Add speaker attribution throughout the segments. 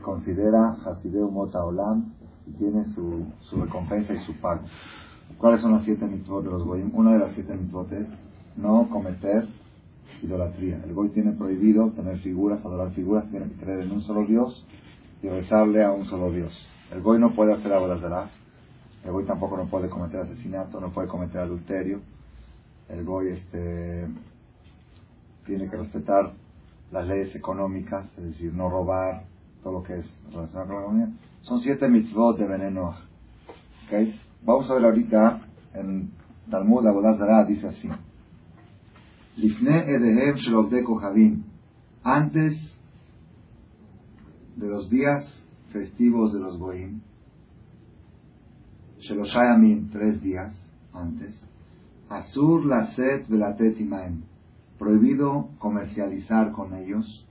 Speaker 1: considera Hasideu Mota Olam y tiene su, su recompensa y su pago. ¿Cuáles son las siete mitzvot de los goyim? Una de las siete mitzvot es no cometer idolatría. El goy tiene prohibido tener figuras, adorar figuras, tiene que creer en un solo Dios y rezarle a un solo Dios. El goy no puede hacer la. El goy tampoco no puede cometer asesinato, no puede cometer adulterio. El goy este, tiene que respetar las leyes económicas, es decir, no robar, todo lo que es relacionado con la economía. Son siete mitzvot de veneno. ¿Okay? Vamos a ver ahorita en Talmud Abodazara dice así. Lifne edehem kohavim. Antes de los días festivos de los goim, Sheloshayamim, tres días antes, Asur laset velatet imaem, prohibido comercializar con ellos,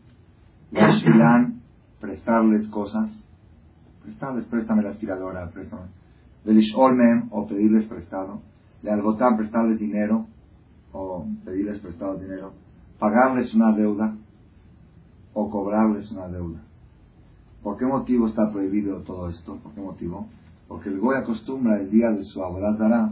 Speaker 1: Yashilan, prestarles cosas, prestarles, préstame la aspiradora, préstame, Velishol o pedirles prestado, de Algotán, prestarles dinero, o pedirles prestado dinero, pagarles una deuda, o cobrarles una deuda. ¿Por qué motivo está prohibido todo esto? ¿Por qué motivo? Porque el Goy acostumbra el día de su Dará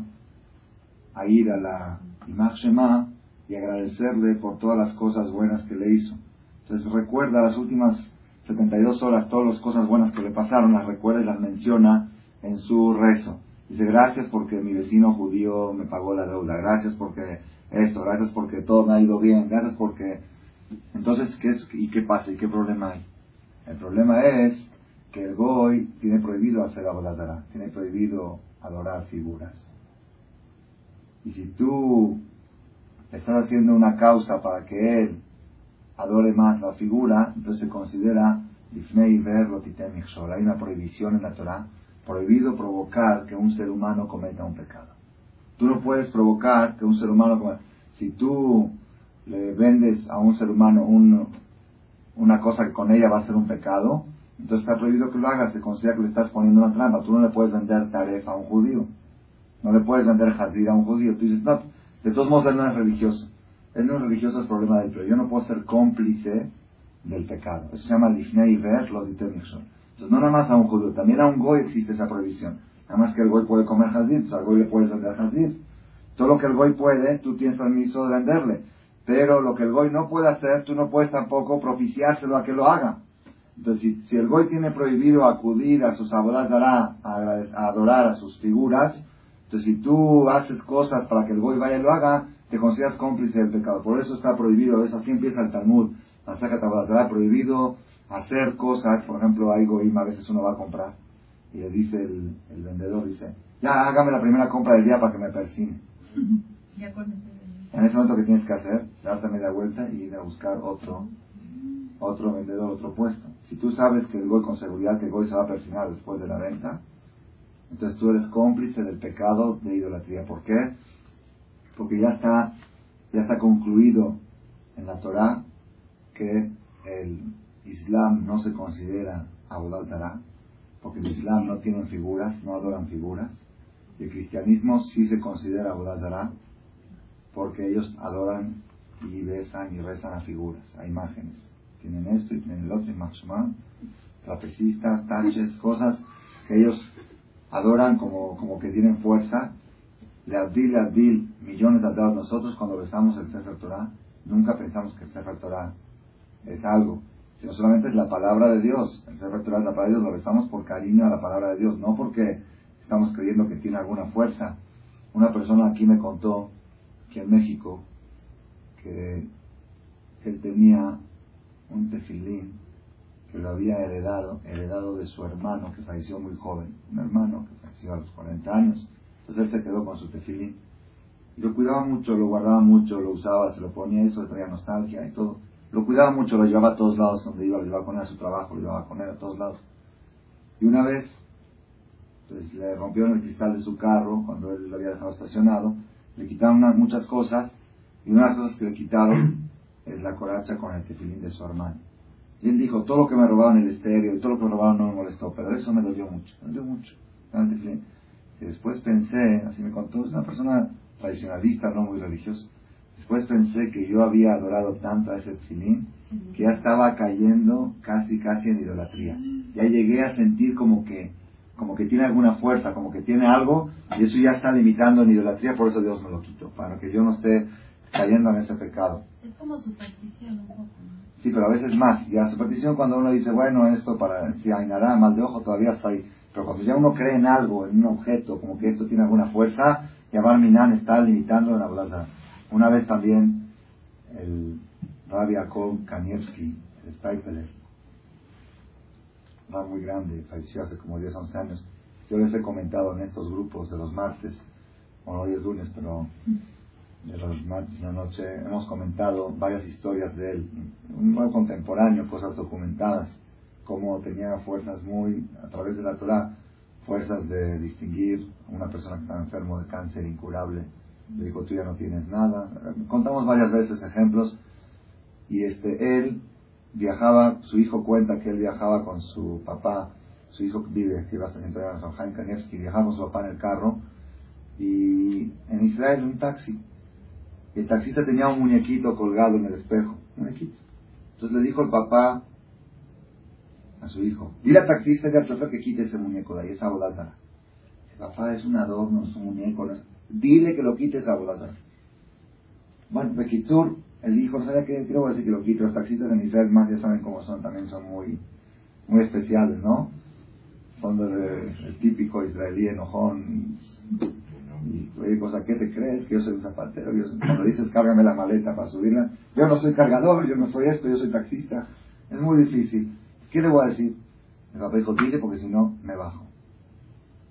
Speaker 1: a ir a la Imach Shema y agradecerle por todas las cosas buenas que le hizo. Entonces recuerda las últimas 72 horas, todas las cosas buenas que le pasaron, las recuerda y las menciona en su rezo. Dice, gracias porque mi vecino judío me pagó la deuda, gracias porque esto, gracias porque todo me ha ido bien, gracias porque... Entonces, ¿qué es, ¿y qué pasa? ¿Y qué problema hay? El problema es que el Goy tiene prohibido hacer aboladara, tiene prohibido adorar figuras. Y si tú estás haciendo una causa para que él adore más la figura, entonces se considera hay una prohibición en la Torah, prohibido provocar que un ser humano cometa un pecado. Tú no puedes provocar que un ser humano cometa. Si tú le vendes a un ser humano un, una cosa que con ella va a ser un pecado, entonces está prohibido que lo hagas, se considera que le estás poniendo una trampa. Tú no le puedes vender taref a un judío, no le puedes vender jazir a un judío. Tú dices, no, de todos modos él no es religioso. Él no religioso, es problema de él, pero yo no puedo ser cómplice del pecado. Eso se llama lifnei ver lo Entonces no nada más a un judío, también a un goy existe esa prohibición. Nada más que el goy puede comer jazir, pues al goy le puedes vender jazir. Todo lo que el goy puede, tú tienes permiso de venderle. Pero lo que el Goy no puede hacer, tú no puedes tampoco propiciárselo a que lo haga. Entonces, si, el Goy tiene prohibido acudir a sus abogados a, a, adorar a sus figuras, entonces si tú haces cosas para que el Goy vaya y lo haga, te consideras cómplice del pecado. Por eso está prohibido, eso así empieza el Talmud. La ha prohibido hacer cosas, por ejemplo, hay Goim, a veces uno va a comprar y le dice el, vendedor, dice, ya hágame la primera compra del día para que me persigne. Ya en ese momento, que tienes que hacer? Darte media vuelta y ir a buscar otro, otro vendedor, otro puesto. Si tú sabes que el Goy con seguridad que el Goy se va a persignar después de la venta, entonces tú eres cómplice del pecado de idolatría. ¿Por qué? Porque ya está, ya está concluido en la Torah que el Islam no se considera Abodal Tará, porque el Islam no tiene figuras, no adoran figuras, y el cristianismo sí se considera Abodal Tará, porque ellos adoran y besan y rezan a figuras, a imágenes. Tienen esto y tienen el otro, y trapecistas, taches, cosas que ellos adoran como, como que tienen fuerza. Le abdil, abdil, millones de dados nosotros cuando besamos el Sefer Torah, nunca pensamos que el Sefer Torah es algo, sino solamente es la palabra de Dios. El Sefer Torah es la palabra de Dios, lo besamos por cariño a la palabra de Dios, no porque estamos creyendo que tiene alguna fuerza. Una persona aquí me contó en México, que él tenía un tefilín que lo había heredado, heredado de su hermano que falleció muy joven, un hermano que falleció a los 40 años. Entonces él se quedó con su tefilín. Y lo cuidaba mucho, lo guardaba mucho, lo usaba, se lo ponía eso, le traía nostalgia y todo. Lo cuidaba mucho, lo llevaba a todos lados donde iba, lo llevaba con él a su trabajo, lo llevaba con él a todos lados. Y una vez, pues le rompieron el cristal de su carro cuando él lo había dejado estacionado le quitaron muchas cosas y una de las cosas que le quitaron es la coracha con el tefilín de su hermano. Y él dijo, todo lo que me robaron el estéreo y todo lo que me robaron no me molestó, pero eso me dolió mucho, me dolió mucho. Después pensé, así me contó, es una persona tradicionalista, no muy religiosa. Después pensé que yo había adorado tanto a ese tefilín que ya estaba cayendo casi, casi en idolatría. Ya llegué a sentir como que, como que tiene alguna fuerza, como que tiene algo, y eso ya está limitando en idolatría, por eso Dios me lo quito, para que yo no esté cayendo en ese pecado.
Speaker 2: Es como superstición un poco,
Speaker 1: Sí, pero a veces más. Y la superstición cuando uno dice, bueno, esto para, si ainará mal de ojo, todavía está ahí. Pero cuando ya uno cree en algo, en un objeto, como que esto tiene alguna fuerza, ya Minan está limitando en la plaza. Una vez también el Rabbi Akol Kanievski, el Steipeler, va muy grande, falleció hace como 10, 11 años. Yo les he comentado en estos grupos de los martes, bueno, hoy es lunes, pero de los martes en la noche hemos comentado varias historias de él, un nuevo contemporáneo, cosas documentadas, cómo tenía fuerzas muy, a través de la Torah, fuerzas de distinguir a una persona que estaba enfermo de cáncer incurable. Le dijo, tú ya no tienes nada. Contamos varias veces ejemplos. Y este, él viajaba, su hijo cuenta que él viajaba con su papá, su hijo vive, que iba a entrar a San Jaime Kanevsky, viajaba con su papá en el carro, y en Israel un taxi. El taxista tenía un muñequito colgado en el espejo, un muñequito. Entonces le dijo el papá, a su hijo. Dile al taxista y al chofer que quite ese muñeco de ahí, esa bodázara. Papá, es un adorno, es un muñeco. Dile que lo quite esa bodázara. Bueno, Bekitsur, el hijo, no sabía qué, quiero decir que lo quite. Los taxistas en Israel más ya saben cómo son, también son muy, muy especiales, ¿no? Son del típico israelí enojón. Y, pues ¿a qué te crees? Que yo soy un zapatero. Yo, cuando dices cárgame la maleta para subirla, yo no soy cargador, yo no soy esto, yo soy taxista. Es muy difícil. ¿Qué le voy a decir? El papá dijo, dile porque si no, me bajo.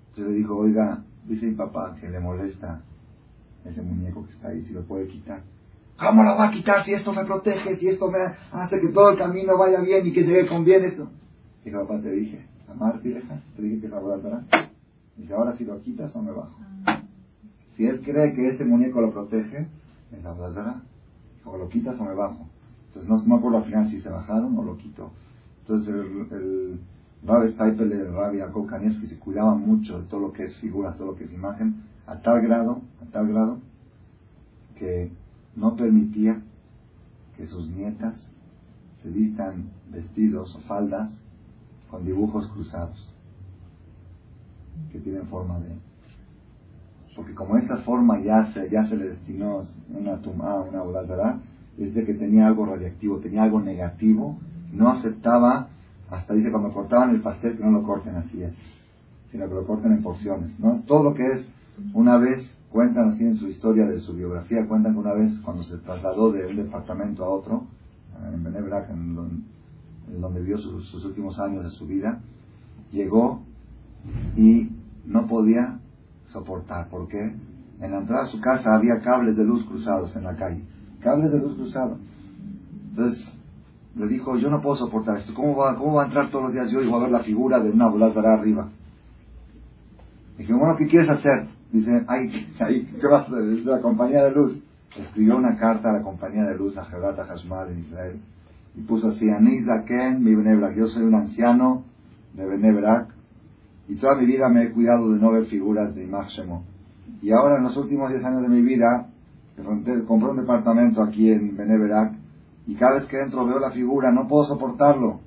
Speaker 1: Entonces le dijo, oiga, dice mi papá que le molesta ese muñeco que está ahí, si lo puede quitar. ¿Cómo lo va a quitar si esto me protege, si esto me hace que todo el camino vaya bien y que llegue con bien esto? Y el papá te dije, amar, hija, te dije que es la Dice, ahora si lo quitas o me bajo. Si él cree que ese muñeco lo protege, es la o lo quitas o me bajo. Entonces no, no por al final si se bajaron o lo quitó. Entonces el, el Rabbi Steipel y el Rabbi Jacob que se cuidaban mucho de todo lo que es figura, todo lo que es imagen, a tal grado, a tal grado, que no permitía que sus nietas se vistan vestidos o faldas con dibujos cruzados, que tienen forma de... Porque como esa forma ya se, ya se le destinó una tumá, una bolazara, dice que tenía algo radiactivo, tenía algo negativo no aceptaba, hasta dice cuando cortaban el pastel que no lo corten así es, sino que lo corten en porciones. ¿no? Todo lo que es, una vez, cuentan así en su historia de su biografía, cuentan que una vez cuando se trasladó de un departamento a otro, en Benebrak, en donde, vivió sus, sus últimos años de su vida, llegó y no podía soportar. ¿Por qué? En la entrada a su casa había cables de luz cruzados en la calle. Cables de luz cruzados. Entonces le dijo, yo no puedo soportar esto. ¿Cómo va, cómo va a entrar todos los días yo y voy a ver la figura de una volada arriba? Dije, bueno, ¿qué quieres hacer? Dice, ay, ¿qué vas a hacer? La compañía de luz. Escribió una carta a la compañía de luz, a Jebrata Hashmal en Israel, y puso así, Ken, mi Benebrak, yo soy un anciano de Benebrak, y toda mi vida me he cuidado de no ver figuras de Imachemo. Y ahora, en los últimos 10 años de mi vida, compré un departamento aquí en Benebrak, y cada vez que entro veo la figura, no puedo soportarlo.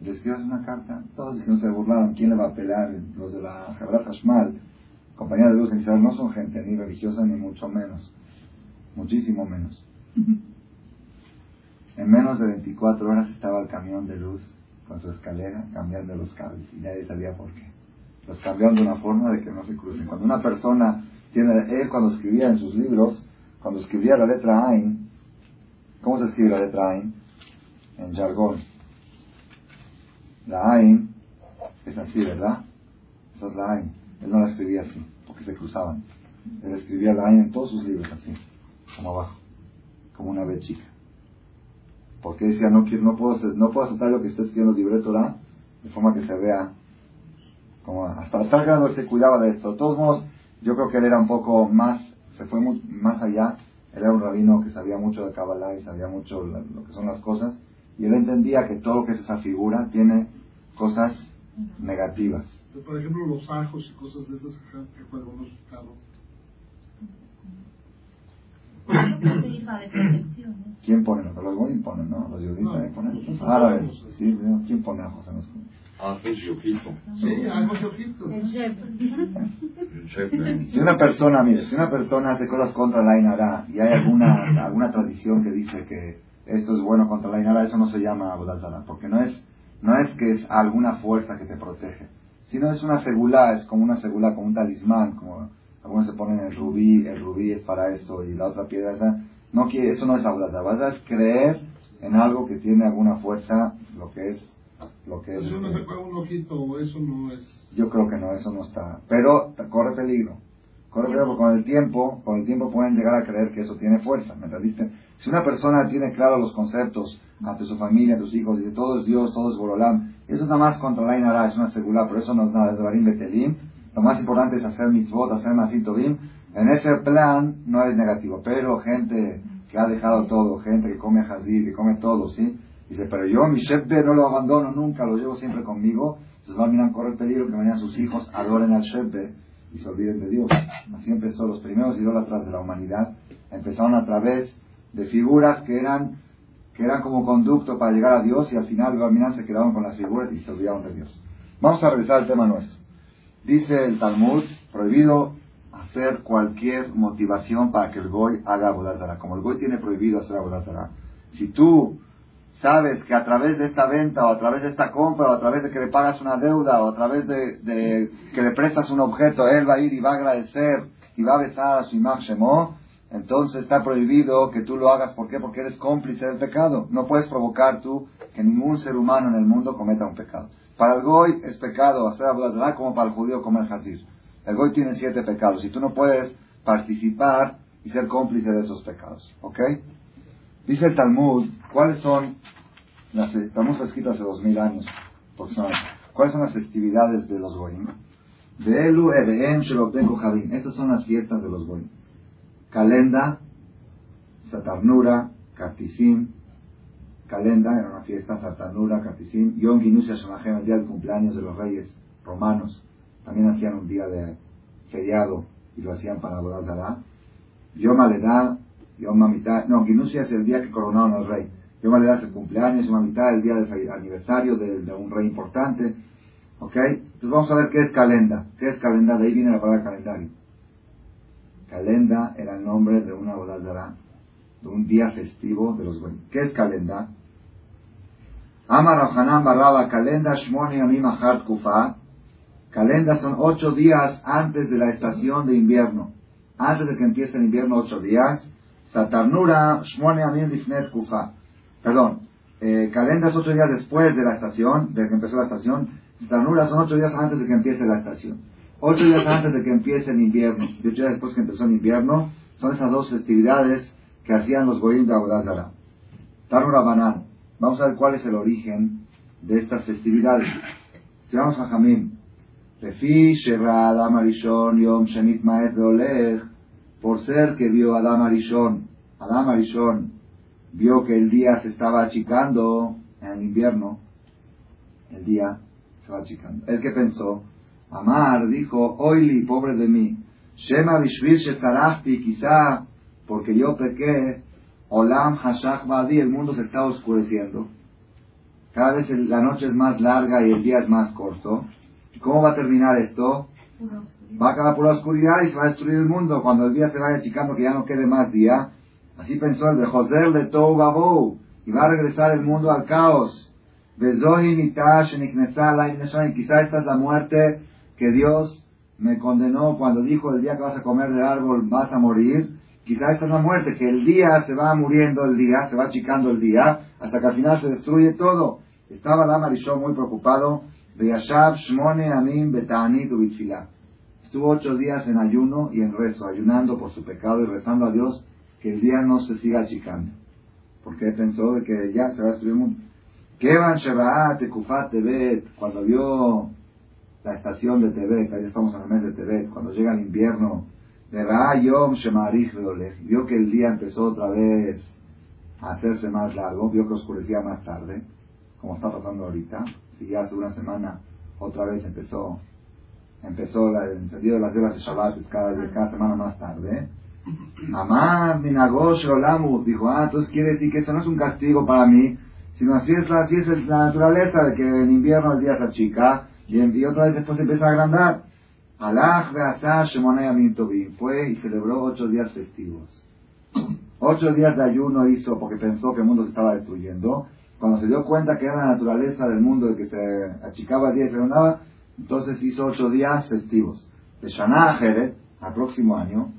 Speaker 1: Le escribes una carta, todos no se burlaron, ¿quién le va a pelear? Los de la Jabrat Hashmal, compañía de luz en Israel, no son gente ni religiosa ni mucho menos, muchísimo menos. En menos de 24 horas estaba el camión de luz con su escalera cambiando los cables y nadie sabía por qué. Los cambiaron de una forma de que no se crucen. Cuando una persona tiene, él cuando escribía en sus libros, cuando escribía la letra Ain, ¿Cómo se escribe la letra Ain? En jargón. La Ain es así, ¿verdad? Esa es la Ain. Él no la escribía así, porque se cruzaban. Él escribía la Ain en todos sus libros así, como abajo, como una B chica. Porque decía, no, quiero, no, puedo, no puedo aceptar lo que está escribiendo el libreto la de forma que se vea como hasta tal grado se cuidaba de esto. De todos modos, yo creo que él era un poco más, se fue más allá era un rabino que sabía mucho de Kabbalah y sabía mucho lo, que son las cosas, y él entendía que todo lo que es esa figura tiene cosas negativas.
Speaker 3: Por ejemplo, los ajos y cosas de esas que podemos carros.
Speaker 1: ¿Quién pone? Los goyim ponen, ¿no? Los judíos también ponen. Los árabes. ¿sí? ¿Quién pone a José los
Speaker 3: Ojito.
Speaker 4: Sí, algo Ojito.
Speaker 1: Si una persona, mire, si una persona hace cosas contra la Inara y hay alguna, alguna tradición que dice que esto es bueno contra la Inara, eso no se llama Abodazara, porque no es, no es que es alguna fuerza que te protege, sino es una segula, es como una segula, como un talismán, como algunos se ponen el rubí, el rubí es para esto y la otra piedra esa. No quiere, eso no es Abodazara, es creer en algo que tiene alguna fuerza, lo que es lo que es.
Speaker 4: Eso no se puede un ojito, eso no es.
Speaker 1: Yo creo que no, eso no está. Pero corre peligro. Corre peligro porque con el tiempo, con el tiempo pueden llegar a creer que eso tiene fuerza. ¿Me entendiste? Si una persona tiene claro los conceptos ante su familia, ante sus hijos, dice todo es Dios, todo es Borolam, eso es nada más contra la Inara, es una seguridad, pero eso no es nada, es Barim Betelim. Lo más importante es hacer mitzvot, hacer Bim. En ese plan no es negativo, pero gente que ha dejado todo, gente que come jazir, que come todo, ¿sí? Dice, pero yo mi Shebbe no lo abandono nunca, lo llevo siempre conmigo. Entonces va a correr peligro que mañana sus hijos adoren al Shebbe y se olviden de Dios. Así empezó los primeros idólatras de la humanidad. Empezaron a través de figuras que eran que eran como conducto para llegar a Dios y al final mirar se quedaron con las figuras y se olvidaron de Dios. Vamos a revisar el tema nuestro. Dice el Talmud, prohibido hacer cualquier motivación para que el Goy haga Abodazara. Como el Goy tiene prohibido hacer Abodazara, si tú sabes que a través de esta venta o a través de esta compra o a través de que le pagas una deuda o a través de, que le prestas un objeto, él va a ir y va a agradecer y va a besar a su imagen entonces está prohibido que tú lo hagas. ¿Por qué? Porque eres cómplice del pecado. No puedes provocar tú que ningún ser humano en el mundo cometa un pecado. Para el Goy es pecado hacer abodazara como para el judío comer jazir. El Goy tiene siete pecados y tú no puedes participar y ser cómplice de esos pecados. ¿Ok? Dice el Talmud, ¿cuáles son las, estamos escrito hace dos mil años, ¿cuáles son las festividades de los Goim? De Elu, Ebehem, Javín. Estas son las fiestas de los Goim. Calenda, Satarnura, Kartisim, Calenda era una fiesta, Satarnura, Kartisim, Yom Ginusia Shemahem, el día del cumpleaños de los reyes romanos. También hacían un día de feriado y lo hacían para Bodazara. Yom Aledah, Yom no, Ginusia es el día que coronaron al rey. Yom Aledah es el cumpleaños, Yom Mamitá el día del aniversario de, un rey importante. ¿Ok? Entonces vamos a ver qué es calenda. ¿Qué es calenda? De ahí viene la palabra calendario. Calenda era el nombre de una bodazara, de un día festivo de los buenos. ¿Qué es calenda? Amar Hanan Barraba, calenda Shmoni Amim Kufa. Calenda son ocho días antes de la estación de invierno antes de que empiece el invierno, ocho días. Satarnura, Shmone Amin Lifnet Kufa. Perdón, eh, calendas ocho días después de la estación, de que empezó la estación. Satarnura son ocho días antes de que empiece la estación. Ocho días antes de que empiece el invierno y ocho días después que empezó el invierno. Son esas dos festividades que hacían los Goyim de Abodazara. Tarnura Banan. Vamos a ver cuál es el origen de estas festividades. Si vamos a Jamim, Adam Arishon Yom Shemit Maet por ser que vio Adam Arishon, Adam Arishon vio que el día se estaba achicando en el invierno, el día se va achicando. El que pensó, Amar dijo, Oili, pobre de mí, Shema Bishvil Shezarachti, quizá porque yo pequé, Olam Hashach Badi, el mundo se está oscureciendo. Cada vez la noche es más larga y el día es más corto. ¿Cómo va a terminar esto? Va a acabar por la oscuridad y se va a destruir el mundo cuando el día se vaya achicando que ya no quede más día. Así pensó el de José de Tou y va a regresar el mundo al caos. Quizá esta es la muerte que Dios me condenó cuando dijo el día que vas a comer del árbol vas a morir. Quizá esta es la muerte, que el día se va muriendo el día, se va achicando el día, hasta que al final se destruye todo. Estaba la Marisol muy preocupado Estuvo ocho días en ayuno y en rezo, ayunando por su pecado y rezando a Dios que el día no se siga achicando. Porque pensó de que ya se va a destruir el mundo. Kevan Tekufat Tebet, cuando vio la estación de Tebet, ahí estamos en el mes de Tebet, cuando llega el invierno, de Yom Shemarich vio que el día empezó otra vez a hacerse más largo, vio que oscurecía más tarde, como está pasando ahorita si ya hace una semana otra vez empezó empezó el encendido de las velas de Shabbat cada, cada semana más tarde, Mamá, Minagosh Olamu, dijo, ah, entonces quiere decir que esto no es un castigo para mí, sino así es, así es la naturaleza de que en invierno el día se achica y, y otra vez después empieza a agrandar. Alaj fue y celebró ocho días festivos. Ocho días de ayuno hizo porque pensó que el mundo se estaba destruyendo. Cuando se dio cuenta que era la naturaleza del mundo de que se achicaba el día y se agrandaba, entonces hizo ocho días festivos. De Shana al próximo año,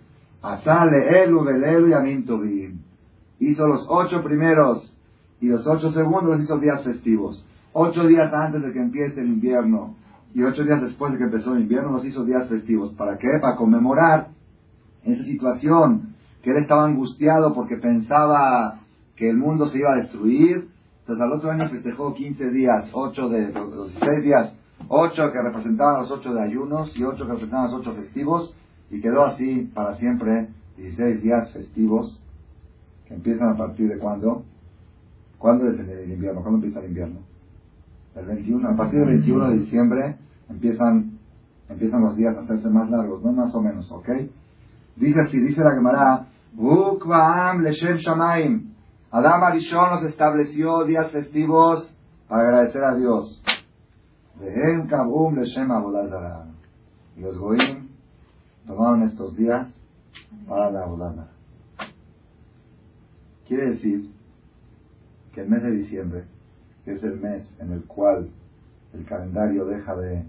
Speaker 1: Asale Elu Belelu y Hizo los ocho primeros y los ocho segundos hizo días festivos. Ocho días antes de que empiece el invierno y ocho días después de que empezó el invierno los hizo días festivos. ¿Para qué? Para conmemorar esa situación, que él estaba angustiado porque pensaba que el mundo se iba a destruir. Entonces al otro año festejó 15 días, ocho de los 16 días, ocho que representaban los ocho de ayunos y ocho que representaban los ocho festivos y quedó así para siempre 16 días festivos que empiezan a partir de cuándo? ¿Cuándo es el invierno? ¿Cuándo empieza el invierno? El 21. A partir del 21 de diciembre empiezan, empiezan los días a hacerse más largos, no más o menos, ¿ok? Dice así, dice la Gemara, Bukvaam Leshem Shamaim. Adam Arishon nos estableció días festivos para agradecer a Dios. Leshem Y los Goim tomaron estos días para la volada. Quiere decir que el mes de diciembre, que es el mes en el cual el calendario deja de,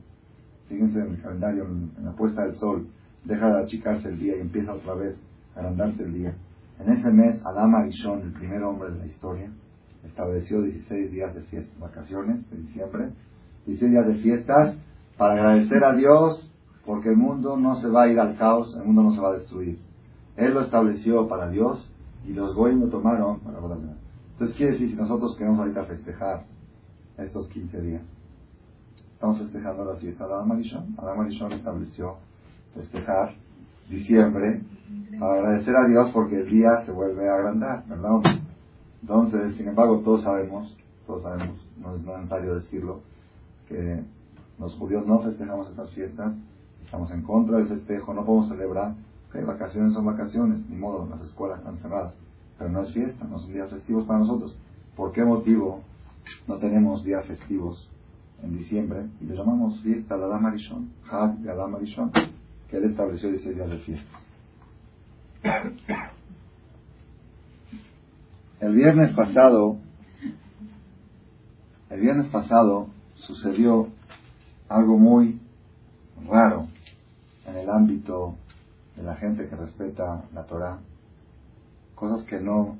Speaker 1: fíjense en el calendario, en la puesta del sol, deja de achicarse el día y empieza otra vez a agrandarse el día. En ese mes, Adam Arishon, el primer hombre de la historia, estableció 16 días de fiesta, vacaciones de diciembre, 16 días de fiestas para agradecer a Dios porque el mundo no se va a ir al caos, el mundo no se va a destruir. Él lo estableció para Dios y los goyim lo tomaron para Entonces quiere decir, si nosotros queremos ahorita festejar estos 15 días, estamos festejando la fiesta de Adam Arishon. Adam Arishon estableció festejar diciembre para agradecer a Dios porque el día se vuelve a agrandar, ¿verdad? Entonces, sin embargo, todos sabemos, todos sabemos, no es necesario decirlo, que los judíos no festejamos estas fiestas Estamos en contra del festejo, no podemos celebrar. Okay, vacaciones son vacaciones, ni modo, las escuelas están cerradas. Pero no es fiesta, no son días festivos para nosotros. ¿Por qué motivo no tenemos días festivos en diciembre? Y le llamamos fiesta de Adam Arishon, Hag Adam Arishon, que él estableció 16 días de fiestas. El viernes pasado, el viernes pasado sucedió algo muy raro en el ámbito de la gente que respeta la Torah, cosas que no,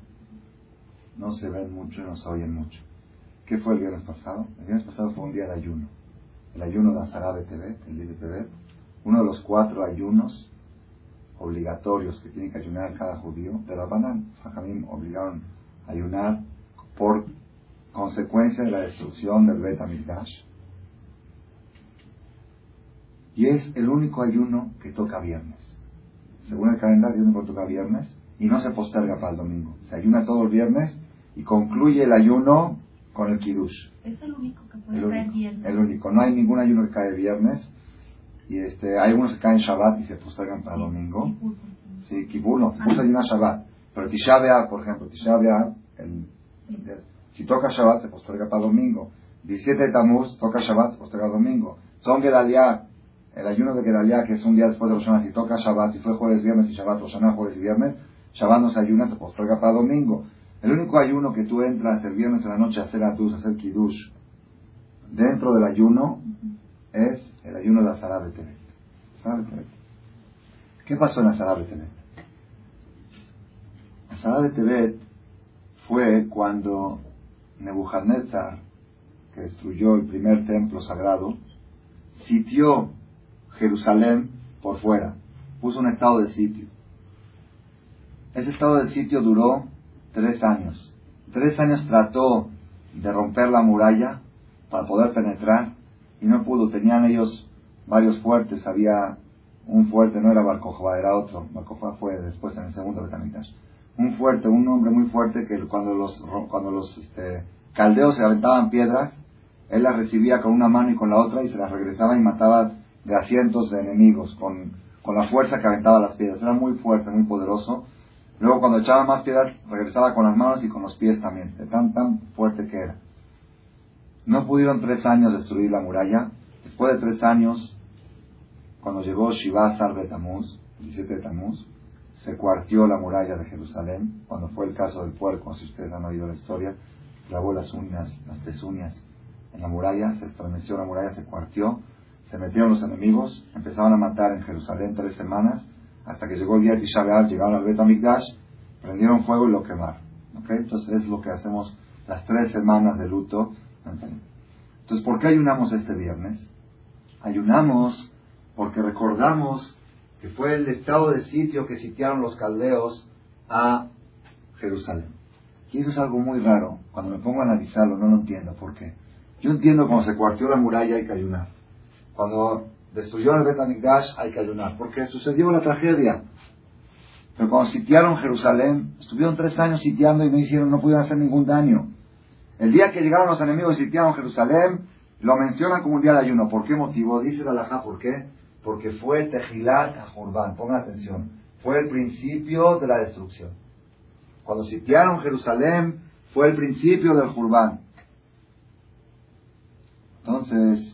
Speaker 1: no se ven mucho y no se oyen mucho. ¿Qué fue el viernes pasado? El viernes pasado fue un día de ayuno. El ayuno de Azara de Tebet, el día de Tebet, uno de los cuatro ayunos obligatorios que tiene que ayunar cada judío de la Banán. Fajamim obligaron a ayunar por consecuencia de la destrucción del Bet y es el único ayuno que toca viernes. Según el calendario, el único que toca viernes y no se posterga para el domingo. Se ayuna todo el viernes y concluye el ayuno con el kiddush.
Speaker 2: Es el único que puede caer viernes.
Speaker 1: El único. No hay ningún ayuno que cae viernes. Y este, hay unos que caen Shabbat y se postergan para el domingo. Sí, Kibbur no. Kibbur se ayuna Shabbat. Pero Tisha B'Av, por ejemplo, Tisha B'Av, si toca Shabbat se posterga para el domingo. 17 de Tammuz toca Shabbat se posterga para el domingo. Son Gedaliah el ayuno de Gedaliah, que es un día después de Rosh si toca Shabbat, si fue jueves, viernes y Shabbat, Rosh jueves y viernes, Shabbat no se ayuna, se posterga para domingo. El único ayuno que tú entras el viernes en la noche a hacer atus, a hacer kiddush, dentro del ayuno, es el ayuno de Azara de Tebet. ¿Qué pasó en Azara de Tebet? Azara de Tebet fue cuando Nebuchadnezzar, que destruyó el primer templo sagrado, sitió Jerusalén por fuera. Puso un estado de sitio. Ese estado de sitio duró tres años. Tres años trató de romper la muralla para poder penetrar y no pudo. Tenían ellos varios fuertes. Había un fuerte, no era Barcojaba, era otro. Barcojaba fue después en el segundo Betamitas. Un fuerte, un hombre muy fuerte que cuando los, cuando los este, caldeos se aventaban piedras, él las recibía con una mano y con la otra y se las regresaba y mataba de asientos de enemigos con, con la fuerza que aventaba las piedras. Era muy fuerte, muy poderoso. Luego cuando echaba más piedras, regresaba con las manos y con los pies también, de tan, tan fuerte que era. No pudieron tres años destruir la muralla. Después de tres años, cuando llegó Shiva Sar de Tamuz, 17 de Tamuz, se cuartió la muralla de Jerusalén, cuando fue el caso del puerco, si ustedes han oído la historia, clavó las uñas, las pezuñas en la muralla, se estremeció la muralla, se cuartió, se metieron los enemigos, empezaron a matar en Jerusalén tres semanas, hasta que llegó el día de Tisha llegaron al Bet Amikdash, prendieron fuego y lo quemaron. ¿Okay? Entonces es lo que hacemos las tres semanas de luto. Entonces, ¿por qué ayunamos este viernes? Ayunamos porque recordamos que fue el estado de sitio que sitiaron los caldeos a Jerusalén. Y eso es algo muy raro. Cuando me pongo a analizarlo, no lo entiendo. ¿Por qué? Yo entiendo cuando se cuartió la muralla hay que ayunar. Cuando destruyeron el Betamigdash hay que ayunar. Porque sucedió la tragedia. Pero cuando sitiaron Jerusalén, estuvieron tres años sitiando y no hicieron, no pudieron hacer ningún daño. El día que llegaron los enemigos y sitiaron Jerusalén, lo mencionan como un día de ayuno. ¿Por qué motivo? Dice la Alajá, ¿por qué? Porque fue Tejilat a Jurban. Pongan atención. Fue el principio de la destrucción. Cuando sitiaron Jerusalén, fue el principio del Jurban. Entonces,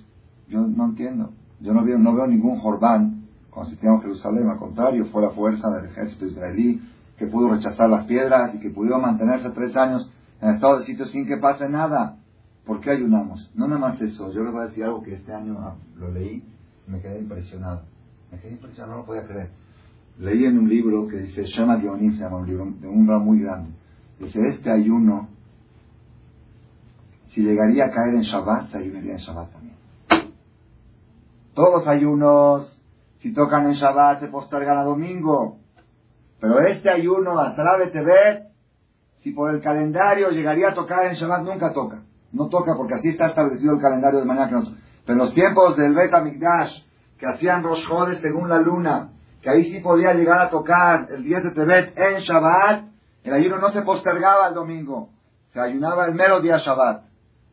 Speaker 1: yo no entiendo. Yo no veo, ningún Jordán cuando sitiaron Jerusalén. Al contrario, fue la fuerza del ejército israelí que pudo rechazar las piedras y que pudo mantenerse tres años en estado de sitio sin que pase nada. ¿Por qué ayunamos? No nada más eso. Yo les voy a decir algo que este año ah, lo leí y me quedé impresionado. Me quedé impresionado, no lo podía creer. Leí en un libro que dice, Shema Dionim, se llama un libro de un gran muy grande. Dice, este ayuno, si llegaría a caer en Shabbat, se ayunaría en Shabbat. Todos ayunos, si tocan en Shabbat, se postergan a domingo. Pero este ayuno, Asarabe Tebet, si por el calendario llegaría a tocar en Shabbat, nunca toca. No toca porque así está establecido el calendario de mañana que nosotros. Pero en los tiempos del Bet Mikdash, que hacían Rosh según la luna, que ahí sí podía llegar a tocar el 10 de Tebet en Shabbat, el ayuno no se postergaba el domingo, se ayunaba el mero día Shabbat.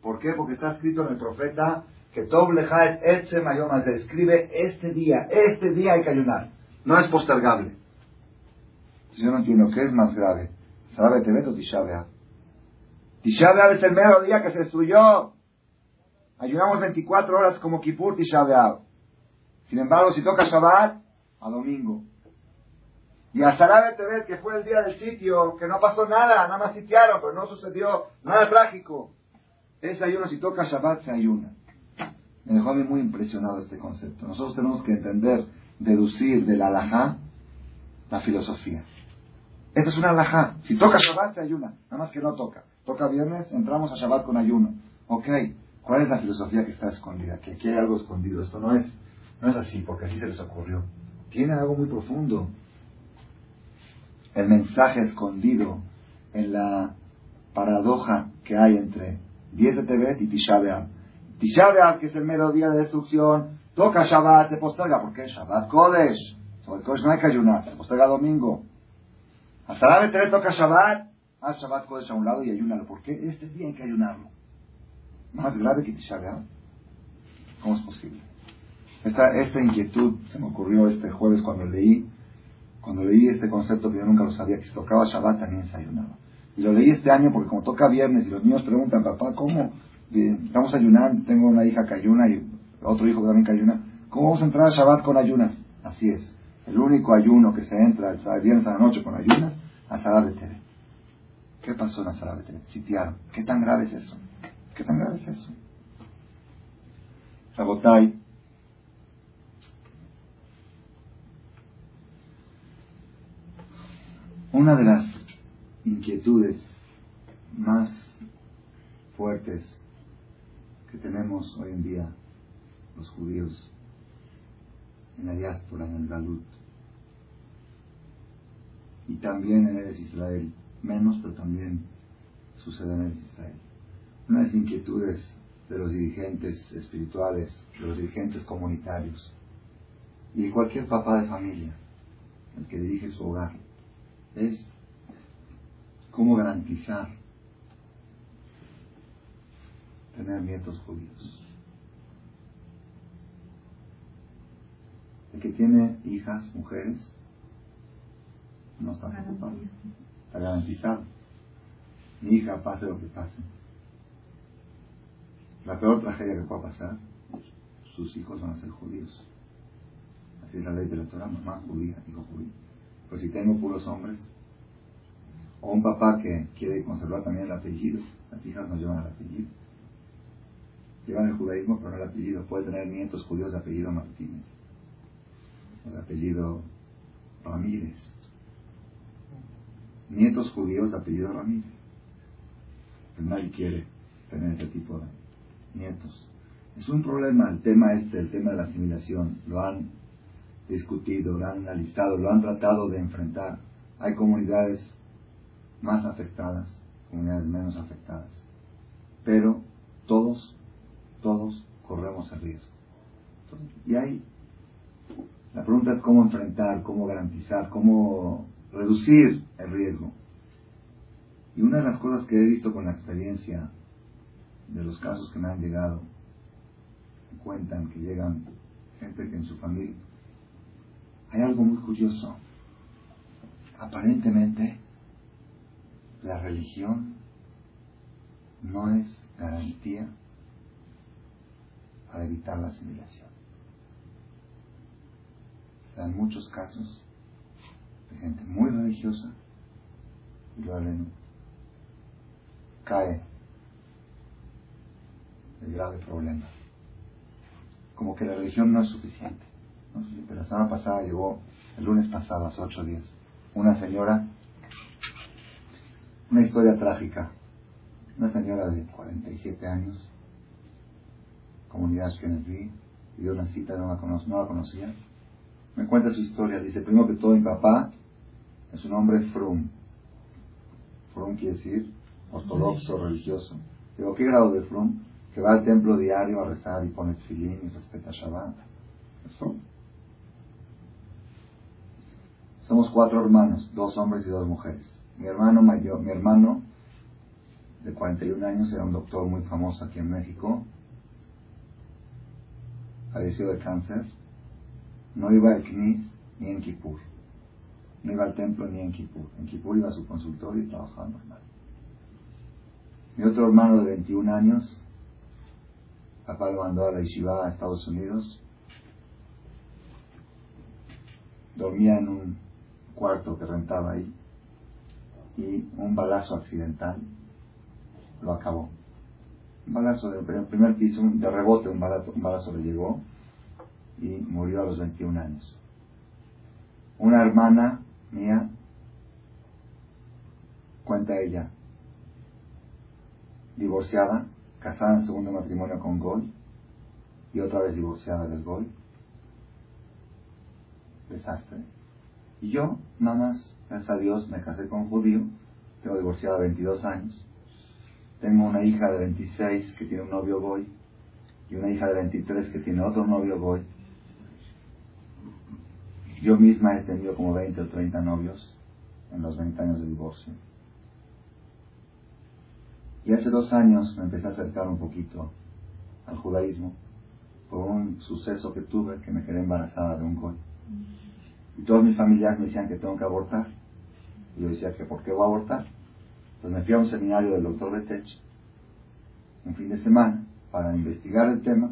Speaker 1: ¿Por qué? Porque está escrito en el profeta que Tov Lejaet Etze Mayoma se escribe este día, este día hay que ayunar, no es postergable. Yo no entiendo, ¿qué es más grave? ¿Sabe Tebet o Tisha? Tisha es el mero día que se destruyó. Ayunamos 24 horas como Kippur Tisha. Sin embargo, si toca Shabbat, a domingo. Y a Sarabe Tebet, que fue el día del sitio, que no pasó nada, nada más sitiaron, pero no sucedió nada trágico. Ese ayuno, si toca Shabbat, se ayuna. Me dejó a mí muy impresionado este concepto. Nosotros tenemos que entender, deducir del alajá la filosofía. Esta es una alajá. Si toca Shabbat, se ayuna. Nada más que no toca. Toca viernes, entramos a Shabbat con ayuno. Ok, ¿cuál es la filosofía que está escondida? Que aquí hay algo escondido. Esto no es, no es así, porque así se les ocurrió. Tiene algo muy profundo. El mensaje escondido en la paradoja que hay entre 10 de Tebet y Tisha. Tisha B'Av, que es el mero día de destrucción, toca Shabbat, se posterga. ¿Por qué? Shabbat Kodesh. Sobre Kodesh no hay que ayunar, se posterga domingo. Hasta la Tebet toca Shabbat, haz Shabbat Kodesh a un lado y ayúnalo. ¿Por qué? Este día hay que ayunarlo. Más grave que Tisha B'Av. ¿Cómo es posible? Esta, esta inquietud se me ocurrió este jueves cuando leí, cuando leí este concepto que yo nunca lo sabía, que si tocaba Shabbat también se ayunaba. Y lo leí este año porque como toca viernes y los niños preguntan, papá, ¿cómo? Estamos ayunando, tengo una hija que ayuna y otro hijo que también que ayuna. ¿Cómo vamos a entrar a Shabbat con ayunas? Así es. El único ayuno que se entra el viernes a la noche con ayunas, a Salah de Tere. ¿Qué pasó en Salah de Tere? Sitiaron. ¿Qué tan grave es eso? ¿Qué tan grave es eso? Rabotai, Una de las inquietudes más fuertes que tenemos hoy en día los judíos en la diáspora, en el Galut, y también en el Israel, menos, pero también sucede en el Israel. Una de las inquietudes de los dirigentes espirituales, de los dirigentes comunitarios, y de cualquier papá de familia, el que dirige su hogar, es cómo garantizar tener nietos judíos. El que tiene hijas, mujeres, no está preocupado. Está garantizado. Mi hija, pase lo que pase. La peor tragedia que pueda pasar, sus hijos van a ser judíos. Así es la ley de la Torah, mamá judía, hijo judío. Pero si tengo puros hombres, o un papá que quiere conservar también el apellido, las hijas no llevan el apellido. Llevan el judaísmo, pero no el apellido. Puede tener nietos judíos de apellido Martínez, o de apellido Ramírez. Nietos judíos de apellido Ramírez. Pero nadie quiere tener ese tipo de nietos. Es un problema el tema este, el tema de la asimilación. Lo han discutido, lo han analizado, lo han tratado de enfrentar. Hay comunidades más afectadas, comunidades menos afectadas. Pero todos, todos corremos el riesgo. Y ahí, la pregunta es cómo enfrentar, cómo garantizar, cómo reducir el riesgo. Y una de las cosas que he visto con la experiencia de los casos que me han llegado, me cuentan que llegan gente que en su familia, hay algo muy curioso. Aparentemente, la religión no es garantía para evitar la asimilación. Se dan muchos casos de gente muy religiosa y luego cae el grave problema. Como que la religión no es suficiente. La semana pasada llegó, el lunes pasado, hace ocho días, una señora una historia trágica. Una señora de 47 años, comunidad Ashkenazi, dio una cita, no la, no la conocía. Me cuenta su historia. Dice, primero que todo, mi papá es un hombre frum. Frum quiere decir ortodoxo, religioso. Digo, ¿qué grado de frum? Que va al templo diario a rezar y pone filín y respeta Shabbat. Eso. Somos cuatro hermanos, dos hombres y dos mujeres. Mi hermano mayor, mi hermano de 41 años era un doctor muy famoso aquí en México. Falleció de cáncer. No iba al CNIS ni en Kipur. No iba al templo ni en Kipur. En Kipur iba a su consultorio y trabajaba normal. Mi otro hermano de 21 años, papá lo mandó a la Yeshiva a Estados Unidos. Dormía en un cuarto que rentaba ahí y un balazo accidental lo acabó. Un balazo del primer piso, de rebote, un balazo, un balazo le llegó y murió a los 21 años. Una hermana mía, cuenta ella, divorciada, casada en segundo matrimonio con Gol y otra vez divorciada del Gol. Desastre. Y yo, nada más, Gracias a Dios me casé con un judío, tengo divorciada 22 años. Tengo una hija de 26 que tiene un novio boy y una hija de 23 que tiene otro novio boy. Yo misma he tenido como 20 o 30 novios en los 20 años de divorcio. Y hace dos años me empecé a acercar un poquito al judaísmo por un suceso que tuve que me quedé embarazada de un goy. Y todos mis familiares me decían que tengo que abortar. Y yo decía que ¿por qué voy a abortar? Entonces me fui a un seminario del doctor Betech un fin de semana para investigar el tema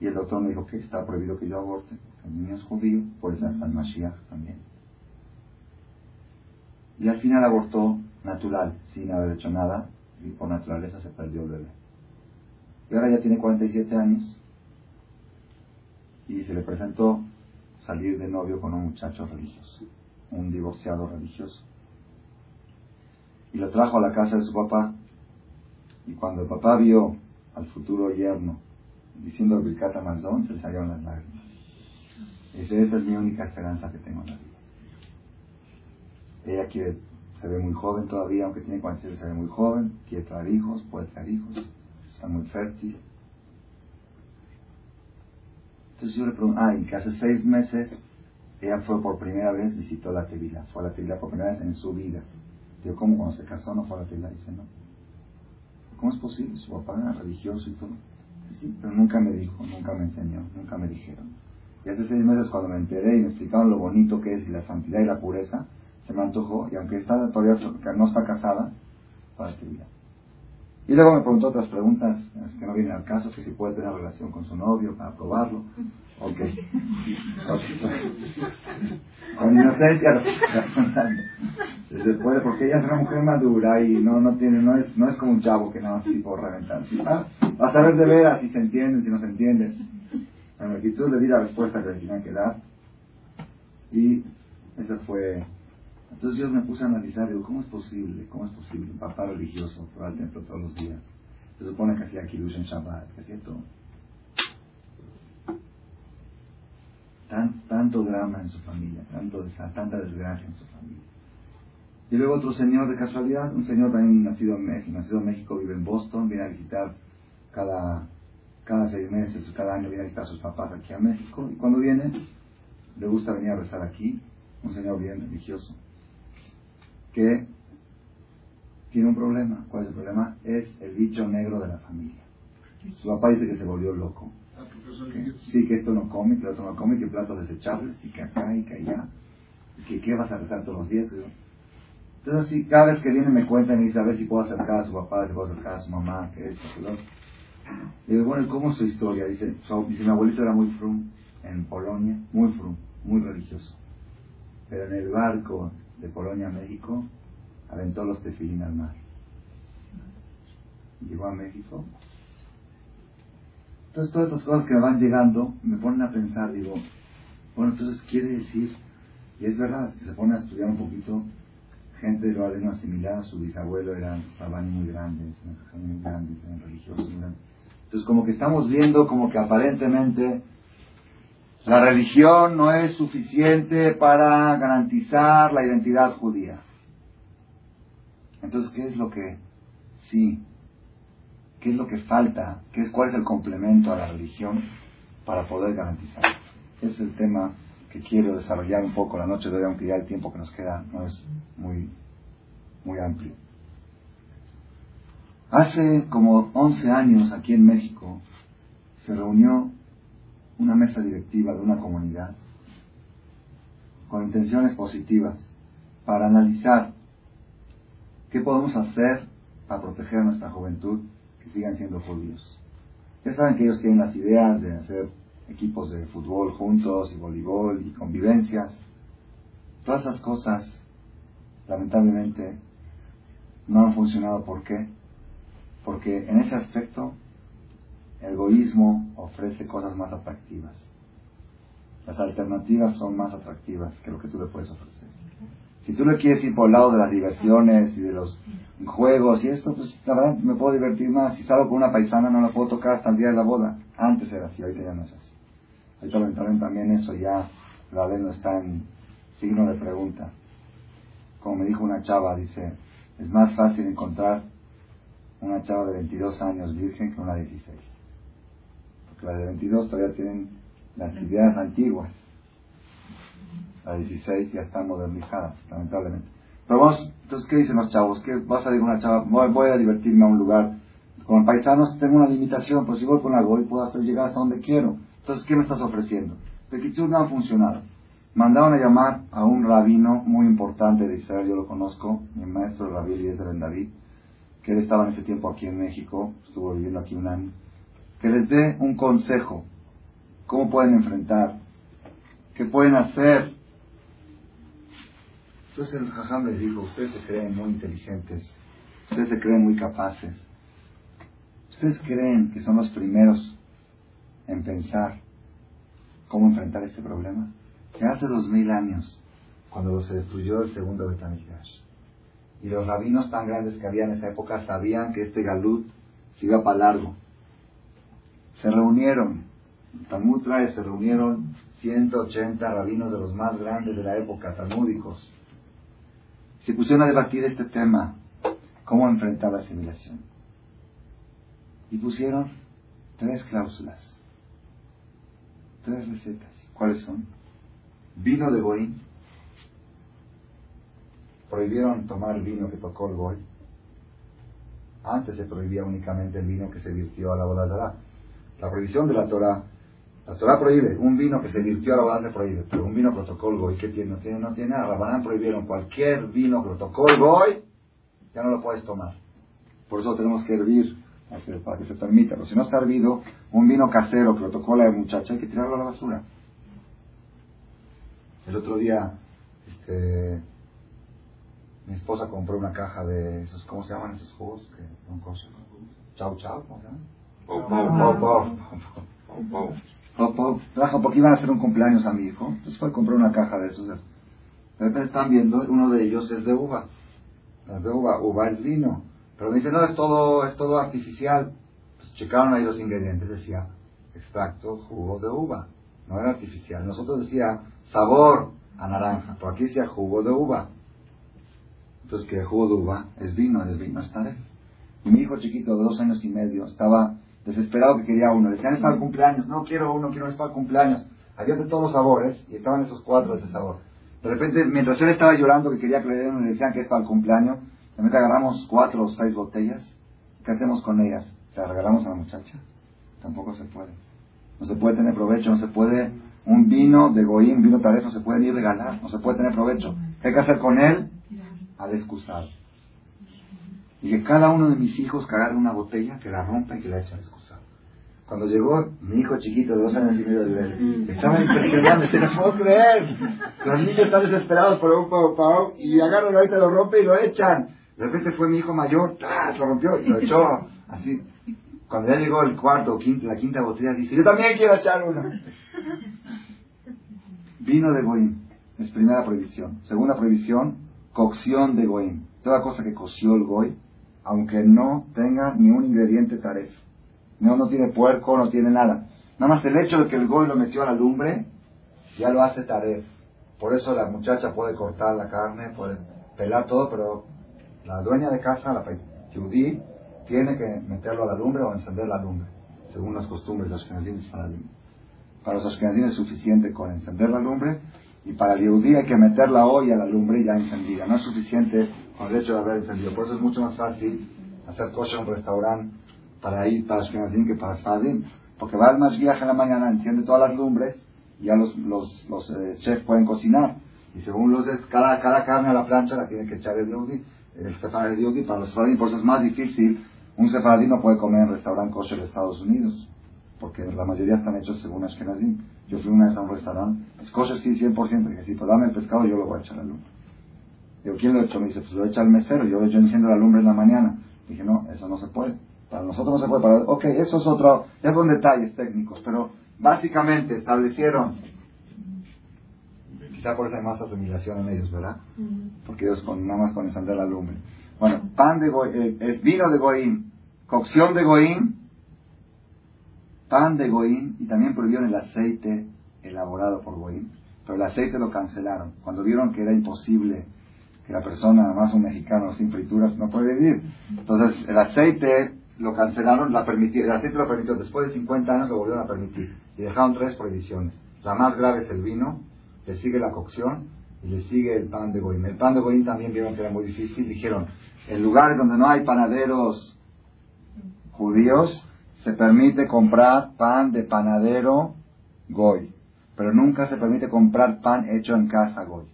Speaker 1: y el doctor me dijo que está prohibido que yo aborte, porque el niño es judío, por eso está en Mashiach también. Y al final abortó natural, sin haber hecho nada, y por naturaleza se perdió el bebé. Y ahora ya tiene 47 años y se le presentó salir de novio con un muchacho religioso, un divorciado religioso y lo trajo a la casa de su papá. Y cuando el papá vio al futuro yerno diciendo Birkat Amazon, se le salieron las lágrimas. Dice, esa es mi única esperanza que tengo en la vida. Ella quiere, se ve muy joven todavía, aunque tiene 46, se ve muy joven, quiere traer hijos, puede traer hijos, está muy fértil. Entonces yo le pregunto, ah, y que hace seis meses ella fue por primera vez, visitó la Tevila, fue a la Tevila por primera vez en su vida. Digo, ¿cómo cuando se casó no fue a la tela? Dice, no. ¿Cómo es posible? Su papá era religioso y todo. Sí, pero nunca me dijo, nunca me enseñó, nunca me dijeron. Y hace seis meses cuando me enteré y me explicaron lo bonito que es y la santidad y la pureza, se me antojó, y aunque está todavía no está casada, para día. Y luego me preguntó otras preguntas que no vienen al caso, que si puede tener relación con su novio para probarlo. Ok. Con inocencia se puede, porque ella es una mujer madura y no, no tiene, no es, no es como un chavo que nada más por reventar. va, a saber de veras si se entienden, si no se entienden. Bueno, el le di la respuesta que le tenían que dar. Y esa fue entonces yo me puse a analizar, digo, ¿cómo es posible? ¿Cómo es posible? Un papá religioso fue al templo todos los días. Se supone que hacía Kirush en Shabbat, que hacía todo. Tan, tanto drama en su familia, tanto, tanta desgracia en su familia. Y luego otro señor de casualidad, un señor también nacido en México, nacido en México, vive en Boston, viene a visitar cada, cada seis meses, cada año viene a visitar a sus papás aquí a México. Y cuando viene, le gusta venir a rezar aquí, un señor bien religioso que tiene un problema. ¿Cuál es el problema? Es el bicho negro de la familia. Su papá dice que se volvió loco. sí, que esto no come, que otro no come, que platos desechables, y que acá y que allá. que qué vas a rezar todos los días. Entonces, sí, cada vez que viene me cuenta y dice a ver si puedo acercar a su papá, si puedo acercar a su mamá, que esto, que lo otro. Y digo, bueno, ¿cómo es su historia? Dice, dice, mi abuelito era muy frum en Polonia, muy frum, muy religioso. Pero en el barco de Polonia a México, aventó los tefilín al mar. Llegó a México. Entonces todas estas cosas que me van llegando me ponen a pensar, digo, bueno, entonces quiere decir, y es verdad, que se pone a estudiar un poquito, gente de lo asimilada, su bisabuelo eran rabanes muy grandes, muy grandes, eran religiosos muy. Entonces como que estamos viendo como que aparentemente la religión no es suficiente para garantizar la identidad judía. Entonces, ¿qué es lo que sí? ¿Qué es lo que falta? ¿Qué es, ¿Cuál es el complemento a la religión para poder garantizar? Es el tema que quiero desarrollar un poco la noche de hoy, aunque ya el tiempo que nos queda no es muy, muy amplio. Hace como 11 años aquí en México se reunió una mesa directiva de una comunidad con intenciones positivas para analizar qué podemos hacer para proteger a nuestra juventud que sigan siendo judíos. Ya saben que ellos tienen las ideas de hacer equipos de fútbol juntos y voleibol y convivencias. Todas esas cosas, lamentablemente, no han funcionado. ¿Por qué? Porque en ese aspecto el egoísmo ofrece cosas más atractivas. Las alternativas son más atractivas que lo que tú le puedes ofrecer. Si tú le quieres ir por el lado de las diversiones y de los juegos y esto, pues la verdad me puedo divertir más. Si salgo con una paisana no la puedo tocar hasta el día de la boda. Antes era así, ahorita ya no es así. Ahorita lamentablemente también eso ya, la vez no está en signo de pregunta. Como me dijo una chava, dice, es más fácil encontrar una chava de 22 años virgen que una de 16 la de 22 todavía tienen las ideas antiguas. La 16 ya están modernizadas, lamentablemente. Pero vamos, entonces, ¿qué dicen los chavos? ¿Qué vas a salir una chava? Voy, a divertirme a un lugar. Con paisanos tengo una limitación, pero si voy con la y puedo hacer llegar hasta donde quiero. Entonces, ¿qué me estás ofreciendo? Pequichur no ha funcionado. Mandaron a llamar a un rabino muy importante de Israel, yo lo conozco, mi maestro Rabí Eliezer Ben David, que él estaba en ese tiempo aquí en México, estuvo viviendo aquí un año que les dé un consejo. ¿Cómo pueden enfrentar? ¿Qué pueden hacer? Entonces el Jajam les dijo, ustedes se creen muy inteligentes, ustedes se creen muy capaces, ustedes creen que son los primeros en pensar cómo enfrentar este problema. Que hace dos mil años, cuando se destruyó el segundo Betamigdash, y los rabinos tan grandes que había en esa época sabían que este galut se iba para largo, se reunieron, Talmud trae, se reunieron 180 rabinos de los más grandes de la época, talmúdicos. Se pusieron a debatir este tema, cómo enfrentar la asimilación. Y pusieron tres cláusulas, tres recetas. ¿Cuáles son? Vino de Goín. Prohibieron tomar vino que tocó el Goy. Antes se prohibía únicamente el vino que se virtió a la boda de la prohibición de la Torah La Torah prohíbe, un vino que se virtió a la se prohíbe, pero un vino el goy, ¿qué tiene? No tiene, no tiene nada. Rabanán prohibieron cualquier vino el goy, ya no lo puedes tomar. Por eso tenemos que hervir para que se permita. Pero si no está hervido, un vino casero que lo tocó la muchacha, hay que tirarlo a la basura. El otro día, este, mi esposa compró una caja de esos, ¿cómo se llaman esos jugos? Chau chau, ¿cómo se llaman? Trajo porque iban a hacer un cumpleaños a mi hijo. Entonces fue a comprar una caja de esos. De repente están viendo, uno de ellos es de uva. Es de uva, uva es vino. Pero me dice, no, es todo, es todo artificial. Pues checaron ahí los ingredientes, decía extracto, jugo de uva. No era artificial. Nosotros decía sabor a naranja, pero aquí decía jugo de uva. Entonces, que jugo de uva es vino, es vino, está Y mi hijo chiquito de dos años y medio estaba desesperado que quería uno. Le decían, es para el cumpleaños. No quiero uno, quiero es para el cumpleaños. Había de todos los sabores y estaban esos cuatro de ese sabor. De repente, mientras él estaba llorando que quería que le dieran, le decían que es para el cumpleaños, de repente agarramos cuatro o seis botellas. ¿Qué hacemos con ellas? ¿Se las regalamos a la muchacha? Tampoco se puede. No se puede tener provecho, no se puede... Un vino de Goín, vino taref, no se puede ni regalar, no se puede tener provecho. ¿Qué hay que hacer con él? Al excusado. Y que cada uno de mis hijos cagara una botella, que la rompa y que la eche al excusado. Cuando llegó mi hijo chiquito de dos años y medio de ver, estaba impresionante, se no puedo creer. Los niños están desesperados por un pau pau y agarran ahorita, lo rompe y lo echan. De repente fue mi hijo mayor, ¡tras! lo rompió y lo echó así. Cuando ya llegó el cuarto o la quinta botella, dice, yo también quiero echar una. Vino de Goim, es primera prohibición. Segunda prohibición, cocción de Goim. Toda cosa que coció el Goy, aunque no tenga ni un ingrediente taref. No, no tiene puerco, no tiene nada. Nada más el hecho de que el Goy lo metió a la lumbre, ya lo hace taref. Por eso la muchacha puede cortar la carne, puede pelar todo, pero la dueña de casa, la judí, tiene que meterlo a la lumbre o encender la lumbre, según las costumbres de los ashkenazim para Para los ashkenazim es suficiente con encender la lumbre y para el judí hay que meter la olla a la lumbre ya encendida. No es suficiente con el hecho de haber encendido. Por eso es mucho más fácil hacer kosher en un restaurante para ir para ashkenazim que para Sfadim. Porque va al viaje en la mañana, enciende todas las lumbres y ya los, los, los eh, chefs pueden cocinar. Y según los cada, cada carne a la plancha la tiene que echar el yehudi el sefaradí para los sefaradí, por eso es más difícil. Un sefaradí no puede comer en restaurante kosher de Estados Unidos, porque la mayoría están hechos según Ashkenazim. Yo fui una vez a un restaurante, es kosher sí, 100%, dije, sí, pues dame el pescado, yo lo voy a echar a la lumbre. Digo, ¿quién lo ha hecho? Me dice, pues lo echa el mesero, yo, yo enciendo la lumbre en la mañana. Dije, no, eso no se puede. Para nosotros no se puede. Para... Ok, eso es otro, ya son detalles técnicos, pero básicamente establecieron Quizá por eso hay más asimilación en ellos, ¿verdad? Porque ellos con, nada más con encender la lumbre. Bueno, pan de goín, eh, vino de goín, cocción de goín, pan de goín, y también prohibieron el aceite elaborado por goín, pero el aceite lo cancelaron. Cuando vieron que era imposible que la persona, más un mexicano sin frituras, no puede vivir. Entonces, el aceite lo cancelaron, la el aceite lo permitió, después de 50 años lo volvieron a permitir. Y dejaron tres prohibiciones. La más grave es el vino, le sigue la cocción y le sigue el pan de goín. El pan de goín también vieron que era muy difícil. Dijeron, en lugares donde no hay panaderos judíos, se permite comprar pan de panadero goy. Pero nunca se permite comprar pan hecho en casa goy.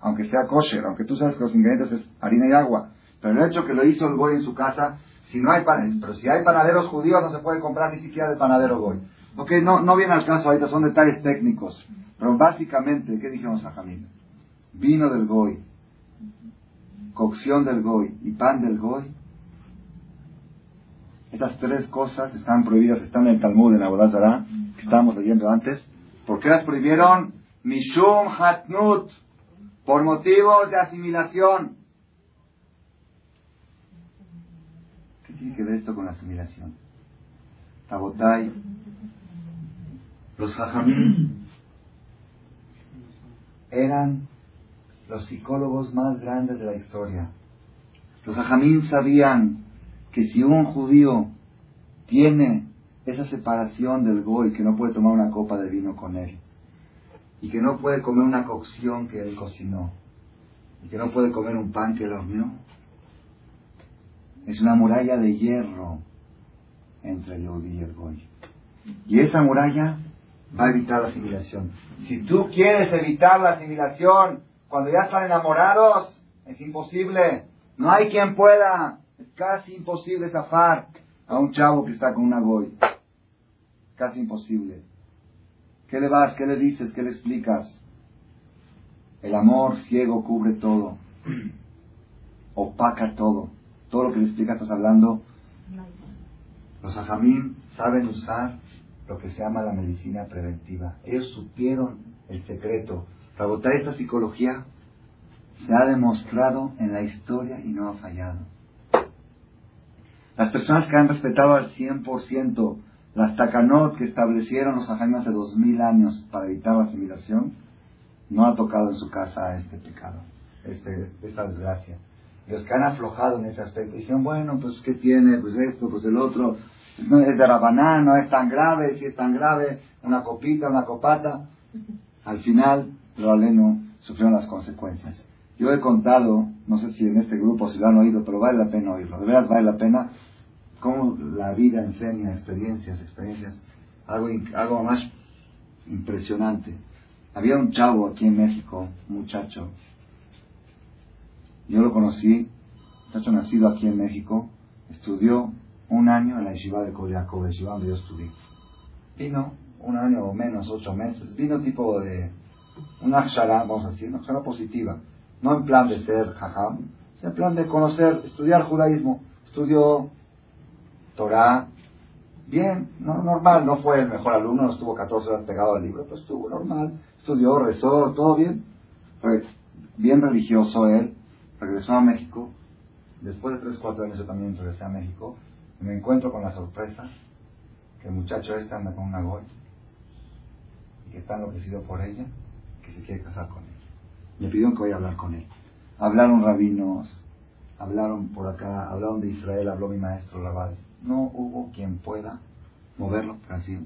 Speaker 1: Aunque sea kosher, aunque tú sabes que los ingredientes es harina y agua. Pero el hecho que lo hizo el goy en su casa, si no hay pan, pero si hay panaderos judíos no se puede comprar ni siquiera de panadero goy. Ok, no, no viene al caso ahorita, son detalles técnicos. Pero básicamente, ¿qué dijimos a Jamil? Vino del Goy, cocción del Goy y pan del Goy. Estas tres cosas están prohibidas, están en el Talmud, en Abodazara, que estábamos leyendo antes. ¿Por qué las prohibieron? Mishum Hatnut, por motivos de asimilación. ¿Qué tiene que ver esto con la asimilación? Tabotay, los Jajamín eran los psicólogos más grandes de la historia. Los ajamín sabían que si un judío tiene esa separación del goy, que no puede tomar una copa de vino con él, y que no puede comer una cocción que él cocinó, y que no puede comer un pan que él horneó, es una muralla de hierro entre el judío y el goy. Y esa muralla va a evitar la asimilación. Si tú quieres evitar la asimilación cuando ya están enamorados, es imposible. No hay quien pueda. Casi imposible zafar a un chavo que está con una goy. Casi imposible. ¿Qué le vas? ¿Qué le dices? ¿Qué le explicas? El amor ciego cubre todo. Opaca todo. Todo lo que le explicas estás hablando. Los ajamín saben usar lo que se llama la medicina preventiva. Ellos supieron el secreto. Para votar esta psicología se ha demostrado en la historia y no ha fallado. Las personas que han respetado al 100% las takanot que establecieron los ajamín hace dos mil años para evitar la asimilación, no ha tocado en su casa este pecado, este, esta desgracia. Los que han aflojado en ese aspecto dijeron, bueno, pues ¿qué tiene? Pues esto, pues el otro, no es de Rabaná, no es tan grave, si es tan grave, una copita, una copata. Al final, lo aleno sufrieron las consecuencias. Yo he contado, no sé si en este grupo si lo han oído, pero vale la pena oírlo. De verdad vale la pena cómo la vida enseña experiencias, experiencias, algo, algo más impresionante. Había un chavo aquí en México, un muchacho. Yo lo conocí, muchacho nacido aquí en México, estudió un año en la yeshiva de Koryakov, yeshiva donde yo estudié. Vino un año o menos, ocho meses. Vino tipo de una akshara, vamos a decir, una akshara positiva. No en plan de ser jajam, sino en plan de conocer, estudiar judaísmo. Estudió Torah, bien, no, normal, no fue el mejor alumno, no estuvo 14 horas pegado al libro, pero estuvo normal, estudió, rezó, todo bien. bien religioso él, regresó a México, después de 3, 4 años yo también regresé a México, y me encuentro con la sorpresa que el muchacho este anda con una goy, y que está enloquecido por ella, que se quiere casar con él. Me pidieron que vaya a hablar con él. Hablaron rabinos, hablaron por acá, hablaron de Israel, habló mi maestro Rabal. No hubo quien pueda moverlo, así.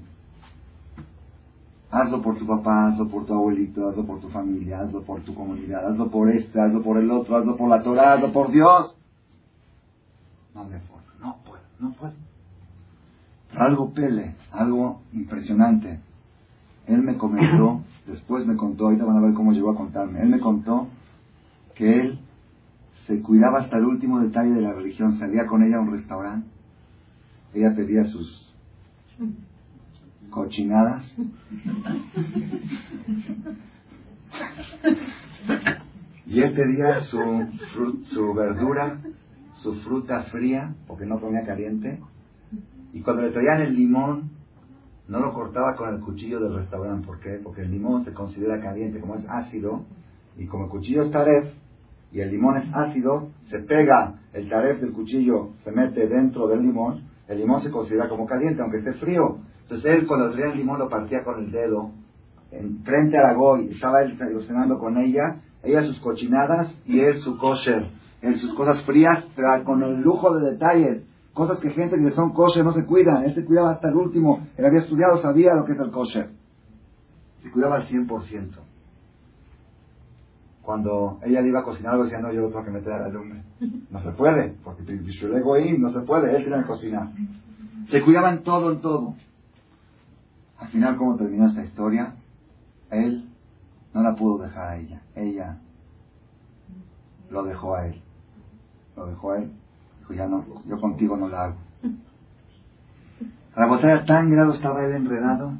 Speaker 1: Hazlo por tu papá, hazlo por tu abuelito, hazlo por tu familia, hazlo por tu comunidad, hazlo por este, hazlo por el otro, hazlo por la Torah, hazlo por Dios. No me forma, no puedo, no puedo. algo pele, algo impresionante. Él me comentó, después me contó, ahorita van a ver cómo llegó a contarme, él me contó que él se cuidaba hasta el último detalle de la religión, salía con ella a un restaurante, ella pedía sus cochinadas. Y él pedía su, su verdura, su fruta fría, porque no comía caliente. Y cuando le traían el limón, no lo cortaba con el cuchillo del restaurante. ¿Por qué? Porque el limón se considera caliente, como es ácido. Y como el cuchillo es taref, y el limón es ácido, se pega el taref del cuchillo, se mete dentro del limón, el limón se considera como caliente, aunque esté frío. Entonces él cuando traía el limón lo partía con el dedo, en frente a la goy, estaba él ilusionando con ella, ella sus cochinadas y él su kosher, él sus cosas frías, pero con el lujo de detalles, cosas que gente que son kosher no se cuidan, él se cuidaba hasta el último, él había estudiado, sabía lo que es el kosher, se cuidaba al 100%. Cuando ella le iba a cocinar algo, decía, no, yo tengo que meter al lumbre. No se puede, porque ahí no se puede, él tiene que cocinar. Se cuidaban todo en todo. Al final, ¿cómo terminó esta historia? Él no la pudo dejar a ella. Ella lo dejó a él. Lo dejó a él. Dijo, ya no, yo contigo no la hago. A la botella tan grado estaba él enredado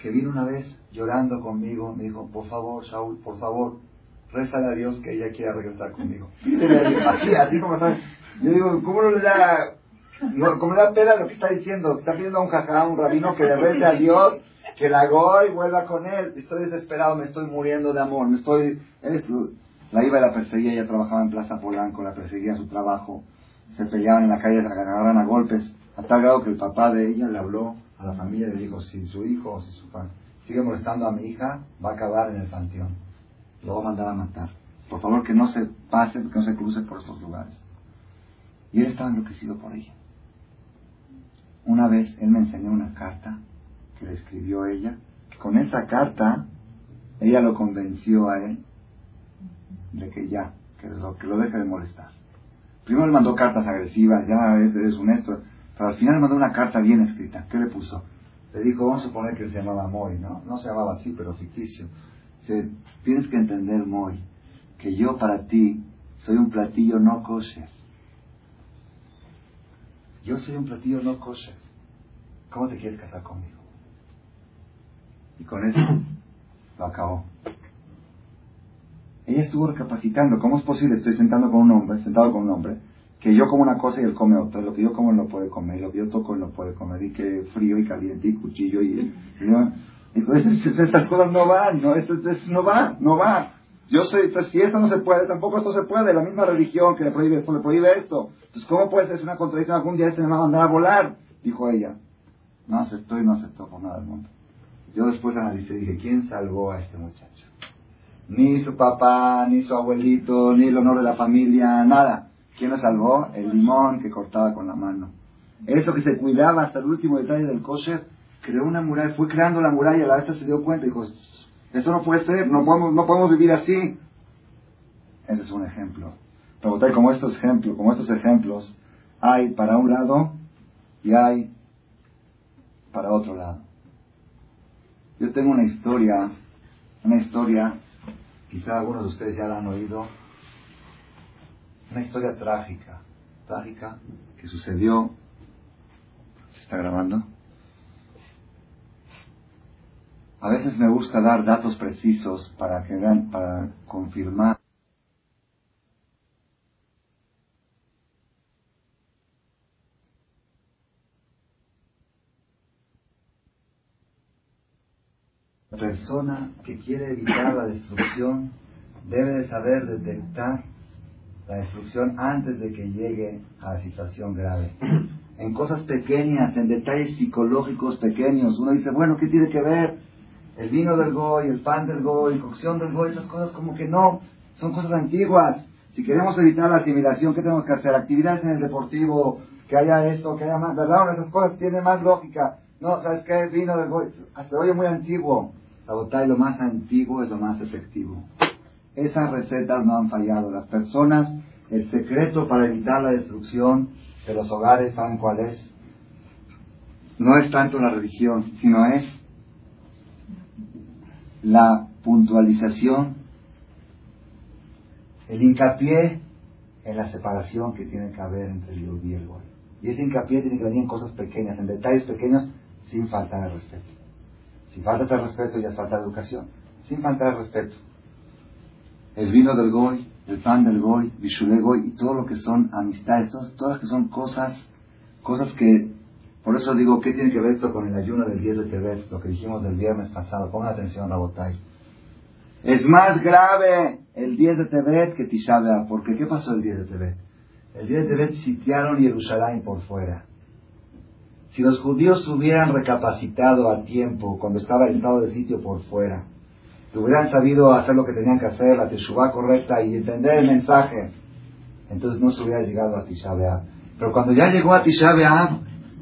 Speaker 1: que vino una vez llorando conmigo. Me dijo, por favor, Saúl, por favor, rézale a Dios que ella quiera regresar conmigo. así, como está. Yo digo, ¿cómo no le da, no, cómo le da pena lo que está diciendo? Está pidiendo a un jajá, un rabino que le rece a Dios, que la hago y vuelva con él. Estoy desesperado, me estoy muriendo de amor, me estoy... la iba y la perseguía, ella trabajaba en Plaza Polanco, la perseguía a su trabajo, se peleaban en la calle, se agarraban a golpes, a tal grado que el papá de ella le habló a la familia y le dijo, si su hijo o si su padre sigue molestando a mi hija, va a acabar en el panteón lo va a mandar a matar. Por favor, que no se pase, que no se cruce por estos lugares. Y él estaba enloquecido por ella. Una vez él me enseñó una carta que le escribió ella. Con esa carta, ella lo convenció a él de que ya, que lo, que lo deje de molestar. Primero le mandó cartas agresivas, ya es, es un esto, pero al final le mandó una carta bien escrita. ¿Qué le puso? le dijo, vamos a suponer que se llamaba Moy, ¿no? No se llamaba así, pero ficticio. Tienes que entender, Moy, que yo para ti soy un platillo no kosher. Yo soy un platillo no kosher. ¿Cómo te quieres casar conmigo? Y con eso lo acabó. Ella estuvo recapacitando, ¿cómo es posible? Estoy sentado con un hombre, sentado con un hombre, que yo como una cosa y él come otra, lo que yo como no puede comer, lo que yo toco no puede comer, y que frío y caliente y cuchillo y... Entonces, estas cosas no van, no, esto, no va, no va. Yo soy, si esto no se puede, tampoco esto se puede. La misma religión que le prohíbe esto, le prohíbe esto. Entonces, ¿cómo puede ser una contradicción? Algún día este me va a mandar a volar, dijo ella. No aceptó y no aceptó por nada del mundo. Yo después analicé y dije, ¿quién salvó a este muchacho? Ni su papá, ni su abuelito, ni el honor de la familia, nada. ¿Quién lo salvó? El limón que cortaba con la mano. Eso que se cuidaba hasta el último detalle del kosher, creó una muralla, fue creando la muralla, la vez se dio cuenta y dijo, esto no puede ser, no podemos, no podemos vivir así. Ese es un ejemplo. Pero como estos ejemplos, como estos ejemplos, hay para un lado y hay para otro lado. Yo tengo una historia, una historia, quizá algunos de ustedes ya la han oído, una historia trágica, trágica, que sucedió, ¿se está grabando? A veces me gusta dar datos precisos para que para confirmar. Persona que quiere evitar la destrucción debe de saber detectar la destrucción antes de que llegue a la situación grave. En cosas pequeñas, en detalles psicológicos pequeños, uno dice, bueno, ¿qué tiene que ver? El vino del goy, el pan del goy, cocción del goy, esas cosas como que no, son cosas antiguas. Si queremos evitar la asimilación, ¿qué tenemos que hacer? Actividades en el deportivo, que haya esto, que haya más, ¿verdad? Esas cosas tienen más lógica. No, ¿sabes qué? El vino del goy, hasta oye muy antiguo. La botella lo más antiguo es lo más efectivo. Esas recetas no han fallado. Las personas, el secreto para evitar la destrucción de los hogares, ¿saben cuál es? No es tanto la religión, sino es la puntualización, el hincapié en la separación que tiene que haber entre el y el Goy. Y ese hincapié tiene que venir en cosas pequeñas, en detalles pequeños, sin faltar el respeto. Si falta el respeto, ya es falta educación. Sin faltar el respeto. El vino del Goy, el pan del Goy, Bishule Goy, y todo lo que son amistades, todas que son cosas, cosas que por eso digo, ¿qué tiene que ver esto con el ayuno del 10 de Tebet? Lo que dijimos del viernes pasado. Pongan atención, Rabotay. Es más grave el 10 de Tebet que Tisha. Porque ¿qué pasó el 10 de Tebet? El 10 de Tebet sitiaron Jerusalén por fuera. Si los judíos hubieran recapacitado a tiempo cuando estaba el estado de sitio por fuera, hubieran sabido hacer lo que tenían que hacer, la teshuva correcta y entender el mensaje, entonces no se hubiera llegado a Tisha. Pero cuando ya llegó a Tisha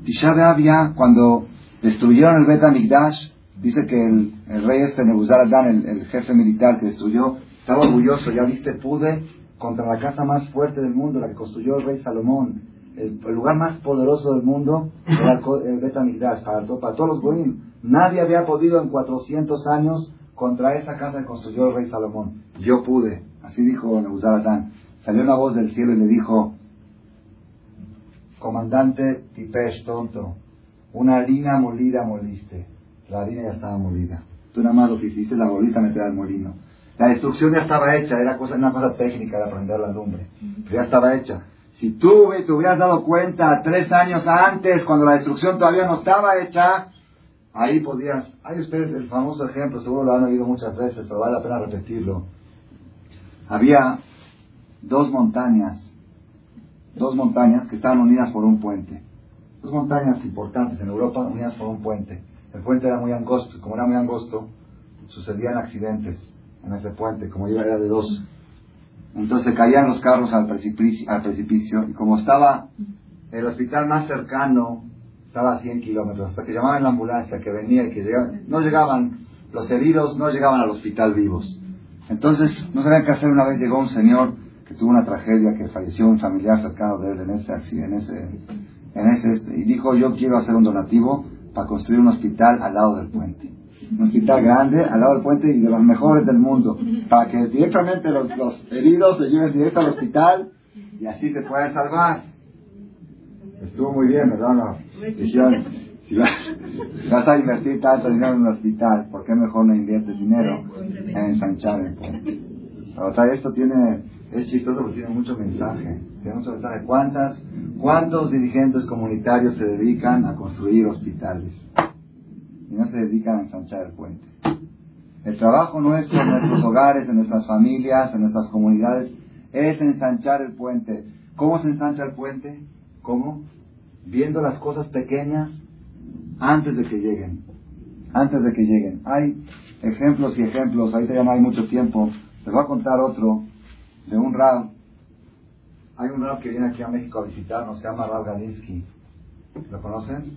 Speaker 1: Tisha B'Av cuando destruyeron el Bet HaMikdash, dice que el, rey este Nebuzaradán, el, el jefe militar que destruyó, estaba orgulloso, ya viste, pude contra la casa más fuerte del mundo, la que construyó el rey Salomón, el, lugar más poderoso del mundo era el, Bet HaMikdash, para, para todos los goyim. Nadie había podido en 400 años contra esa casa que construyó el rey Salomón. Yo pude, así dijo Nebuzaradán. Salió una voz del cielo y le dijo, Comandante Tipesh, tonto, una harina molida moliste. La harina ya estaba molida. Tú nada más lo que hiciste la bolita meter al molino. La destrucción ya estaba hecha, era cosa, una cosa técnica de aprender la lumbre, pero ya estaba hecha. Si tú te hubieras dado cuenta tres años antes, cuando la destrucción todavía no estaba hecha, ahí podías... Hay ustedes el famoso ejemplo, seguro lo han oído muchas veces, pero vale la pena repetirlo. Había dos montañas dos montañas que estaban unidas por un puente. Dos montañas importantes en Europa unidas por un puente. El puente era muy angosto, como era muy angosto, sucedían accidentes en ese puente, como ya era de dos. Entonces caían los carros al precipicio, al precipicio y como estaba el hospital más cercano, estaba a 100 kilómetros, hasta que llamaban la ambulancia, que venía y que llegaba, no llegaban, los heridos no llegaban al hospital vivos. Entonces, no sabían qué hacer. Una vez llegó un señor que tuvo una tragedia, que falleció un familiar cercano de él en ese accidente, en ese, ese, y dijo, yo quiero hacer un donativo para construir un hospital al lado del puente. Un hospital grande al lado del puente y de los mejores del mundo. Para que directamente los, heridos se lleven directo al hospital y así se puedan salvar. Estuvo muy bien, ¿verdad? Dijeron, si vas, a invertir tanto dinero en un hospital, ¿por qué mejor no inviertes dinero en ensanchar el puente? O sea, esto tiene, es chistoso porque tiene mucho mensaje. Tiene mucho mensaje. ¿Cuántas, ¿Cuántos dirigentes comunitarios se dedican a construir hospitales? Y no se dedican a ensanchar el puente. El trabajo nuestro en nuestros hogares, en nuestras familias, en nuestras comunidades, es ensanchar el puente. ¿Cómo se ensancha el puente? ¿Cómo? Viendo las cosas pequeñas antes de que lleguen. Antes de que lleguen. Hay ejemplos y ejemplos. Ahorita ya no hay mucho tiempo. Les voy a contar otro de un rab. Hay un rab que viene aquí a México a visitarnos, se llama Rab Galinsky. ¿Lo conocen?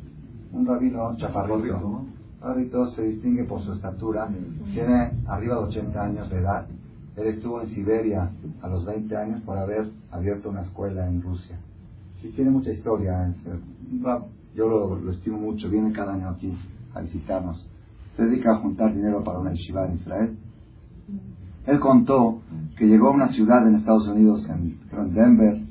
Speaker 1: Un rabino chaparrito. Rabito se distingue por su estatura. Tiene arriba de 80 años de edad. Él estuvo en Siberia a los 20 años por haber abierto una escuela en Rusia. Sí, tiene mucha historia. Yo lo, estimo mucho. Viene cada año aquí a visitarnos. Se dedica a juntar dinero para una yeshiva en Israel. Él contó que llegó a una ciudad en Estados Unidos, en, en Denver,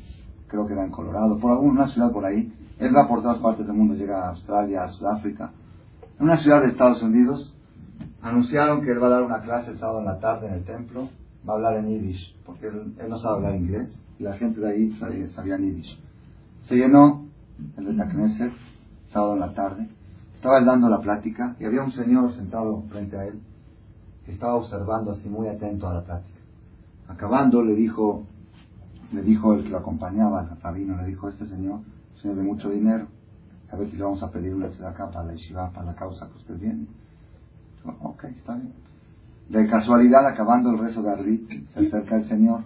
Speaker 1: creo que era en Colorado, por alguna ciudad por ahí. Él va por todas partes del mundo, llega a Australia, a Sudáfrica. En una ciudad de Estados Unidos, anunciaron que él va a dar una clase el sábado en la tarde en el templo, va a hablar en Yiddish, porque él, no sabe hablar inglés, y la gente de ahí sabía, sabía Yiddish. Se llenó el de Knesset, sábado en la tarde, estaba él dando la plática, y había un señor sentado frente a él, estaba observando así muy atento a la plática. Acabando le dijo, le dijo el que lo acompañaba, el rabino, le dijo, este señor, señor de mucho dinero, a ver si le vamos a pedir una acá para la yeshiva, para la causa que usted viene. Ok, está bien. De casualidad, acabando el rezo de Arrit, se acerca el Señor.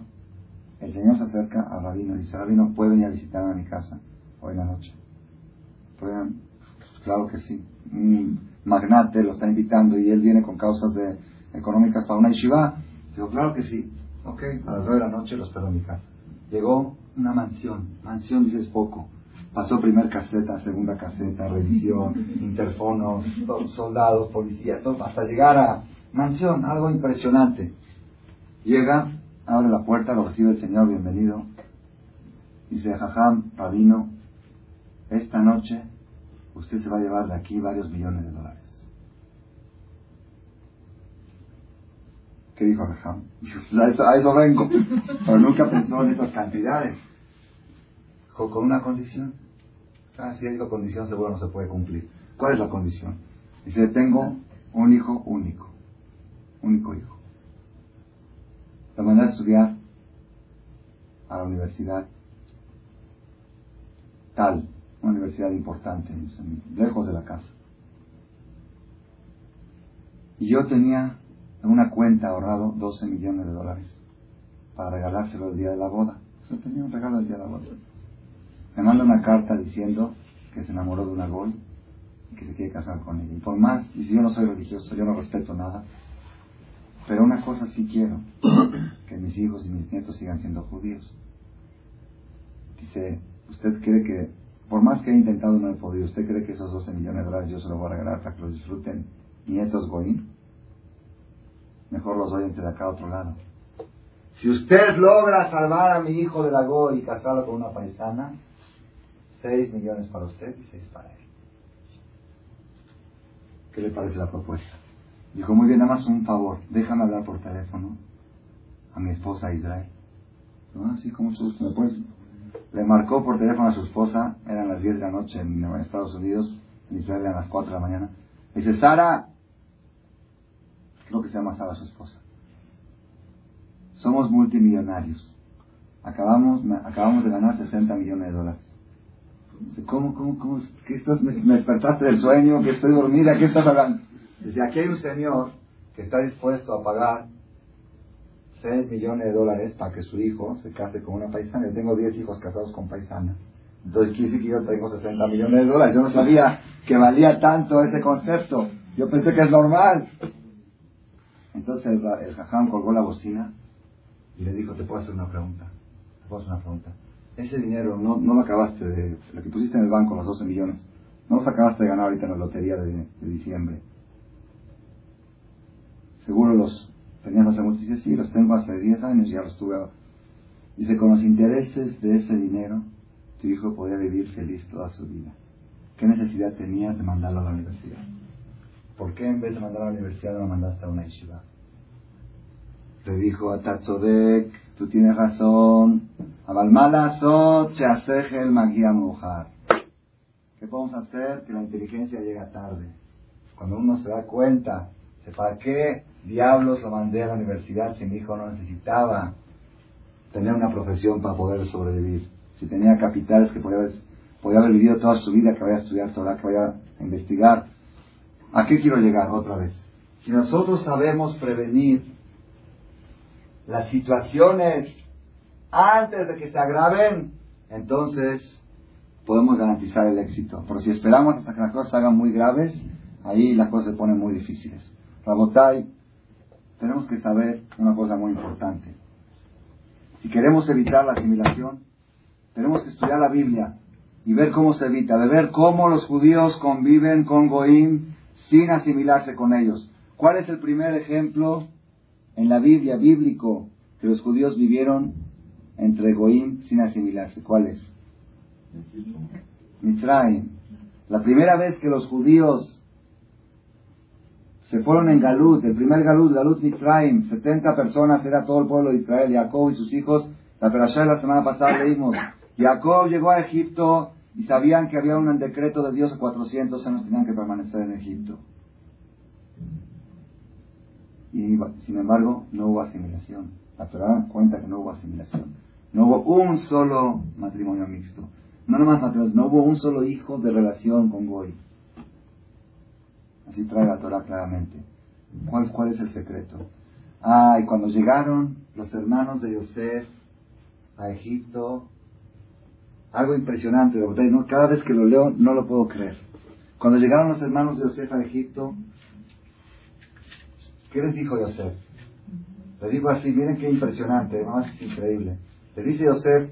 Speaker 1: El Señor se acerca al rabino y dice, rabino, ¿puede venir a visitarme a mi casa hoy en la noche? Pues claro que sí. Un magnate lo está invitando y él viene con causas de económicas para una yeshiva. Digo, claro que sí. Ok, a las 9 de la noche lo espero en mi casa. Llegó una mansión. Mansión dices poco. Pasó primer caseta, segunda caseta, revisión, interfonos, soldados, policías, todo, hasta llegar a mansión, algo impresionante. Llega, abre la puerta, lo recibe el Señor, bienvenido. Dice, jajam, rabino, esta noche usted se va a llevar de aquí varios millones de dólares. ¿Qué dijo Raham? A eso, a eso vengo. Pero nunca pensó en esas cantidades. Con una condición. Ah, si hay una condición, seguro no se puede cumplir. ¿Cuál es la condición? Dice, tengo un hijo único. Único hijo. Lo mandé a estudiar a la universidad tal, una universidad importante, lejos de la casa. Y yo tenía en una cuenta ahorrado 12 millones de dólares para regalárselo el día de la boda. Yo tenía un regalo el día de la boda. Me manda una carta diciendo que se enamoró de una gol y que se quiere casar con ella. Y por más, y si yo no soy religioso, yo no respeto nada, pero una cosa sí quiero, que mis hijos y mis nietos sigan siendo judíos. Dice, ¿usted cree que, por más que he intentado no he podido, ¿usted cree que esos 12 millones de dólares yo se los voy a regalar para que los disfruten nietos goín? Mejor los doy entre acá a otro lado. Si usted logra salvar a mi hijo de la Go y casarlo con una paisana, seis millones para usted y seis para él. ¿Qué le parece la propuesta? Dijo, muy bien, nada más un favor, déjame hablar por teléfono a mi esposa Israel. ¿No? Así como su ¿me puedes? Le marcó por teléfono a su esposa, eran las 10 de la noche en Estados Unidos, en Israel eran las 4 de la mañana. Dice, Sara, creo que se llama Sara su esposa. Somos multimillonarios. Acabamos, acabamos de ganar 60 millones de dólares. ¿Cómo, cómo, cómo? ¿Qué estás, me, despertaste del sueño? ¿Que estoy dormida? ¿Qué estás hablando? Dice, aquí hay un señor que está dispuesto a pagar 6 millones de dólares para que su hijo se case con una paisana. Yo tengo 10 hijos casados con paisanas. Entonces quiere decir que yo tengo 60 millones de dólares. Yo no sabía que valía tanto ese concepto. Yo pensé que es normal. Entonces el, el jajam colgó la bocina y le dijo, te puedo hacer una pregunta. Te puedo hacer una pregunta. Ese dinero no, no lo acabaste de... Lo que pusiste en el banco, los 12 millones, No os acabaste de ganar ahorita en la lotería de, diciembre. Seguro los tenías hace mucho. Dice, sí, los tengo hace 10 años, ya los tuve. Dice, con los intereses de ese dinero, tu hijo podría vivir feliz toda su vida. ¿Qué necesidad tenías de mandarlo a la universidad? ¿Por qué en vez de mandarlo a la universidad lo mandaste a una yeshiva? Te dijo a Tatzodek, tú tienes razón. Abalmalasot, el magia mujar. ¿Qué podemos hacer? Que la inteligencia llega tarde. Cuando uno se da cuenta, ¿para qué diablos lo mandé a la universidad si mi hijo no necesitaba tener una profesión para poder sobrevivir? Si tenía capitales que podía haber, podía haber vivido toda su vida, que vaya a estudiar Torah, que vaya a investigar. ¿A qué quiero llegar otra vez? Si nosotros sabemos prevenir las situaciones antes de que se agraven, entonces podemos garantizar el éxito. Pero si esperamos hasta que las cosas se hagan muy graves, ahí las cosas se ponen muy difíciles. Rabotai, tenemos que saber una cosa muy importante. Si queremos evitar la asimilación, tenemos que estudiar la Biblia y ver cómo se evita, de ver cómo los judíos conviven con Goim sin asimilarse con ellos. ¿Cuál es el primer ejemplo en la Biblia bíblico que los judíos vivieron entre Goim sin asimilarse. ¿Cuál es? Mitzrayim. La primera vez que los judíos se fueron en Galut, el primer Galut, Galut Mitzrayim, 70 personas, era todo el pueblo de Israel, Jacob y sus hijos. La perashá de la semana pasada leímos, Jacob llegó a Egipto y sabían que había un decreto de Dios a 400 años tenían que permanecer en Egipto. Y sin embargo, no hubo asimilación. La Torah cuenta que no hubo asimilación. No hubo un solo matrimonio mixto. No nomás matrimonio, no hubo un solo hijo de relación con Goy. Así trae la Torah claramente. ¿Cuál, ¿Cuál es el secreto? Ah, y cuando llegaron los hermanos de Yosef a Egipto, algo impresionante, cada vez que lo leo no lo puedo creer. Cuando llegaron los hermanos de Yosef a Egipto, ¿Qué les dijo Yosef? Les dijo así, miren qué impresionante, más increíble. Le dice Yosef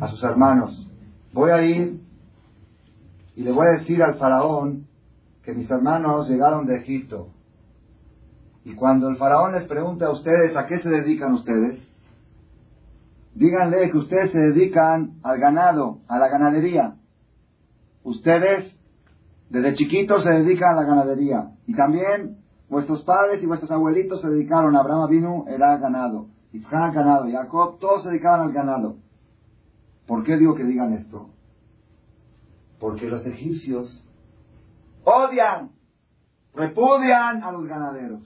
Speaker 1: a sus hermanos, voy a ir y le voy a decir al faraón que mis hermanos llegaron de Egipto. Y cuando el faraón les pregunte a ustedes a qué se dedican ustedes, díganle que ustedes se dedican al ganado, a la ganadería. Ustedes desde chiquitos se dedican a la ganadería. Y también vuestros padres y vuestros abuelitos se dedicaron. Abraham vino, era ganado. Isaac ganado. Jacob, todos se dedicaban al ganado. ¿Por qué digo que digan esto? Porque los egipcios odian, repudian a los ganaderos.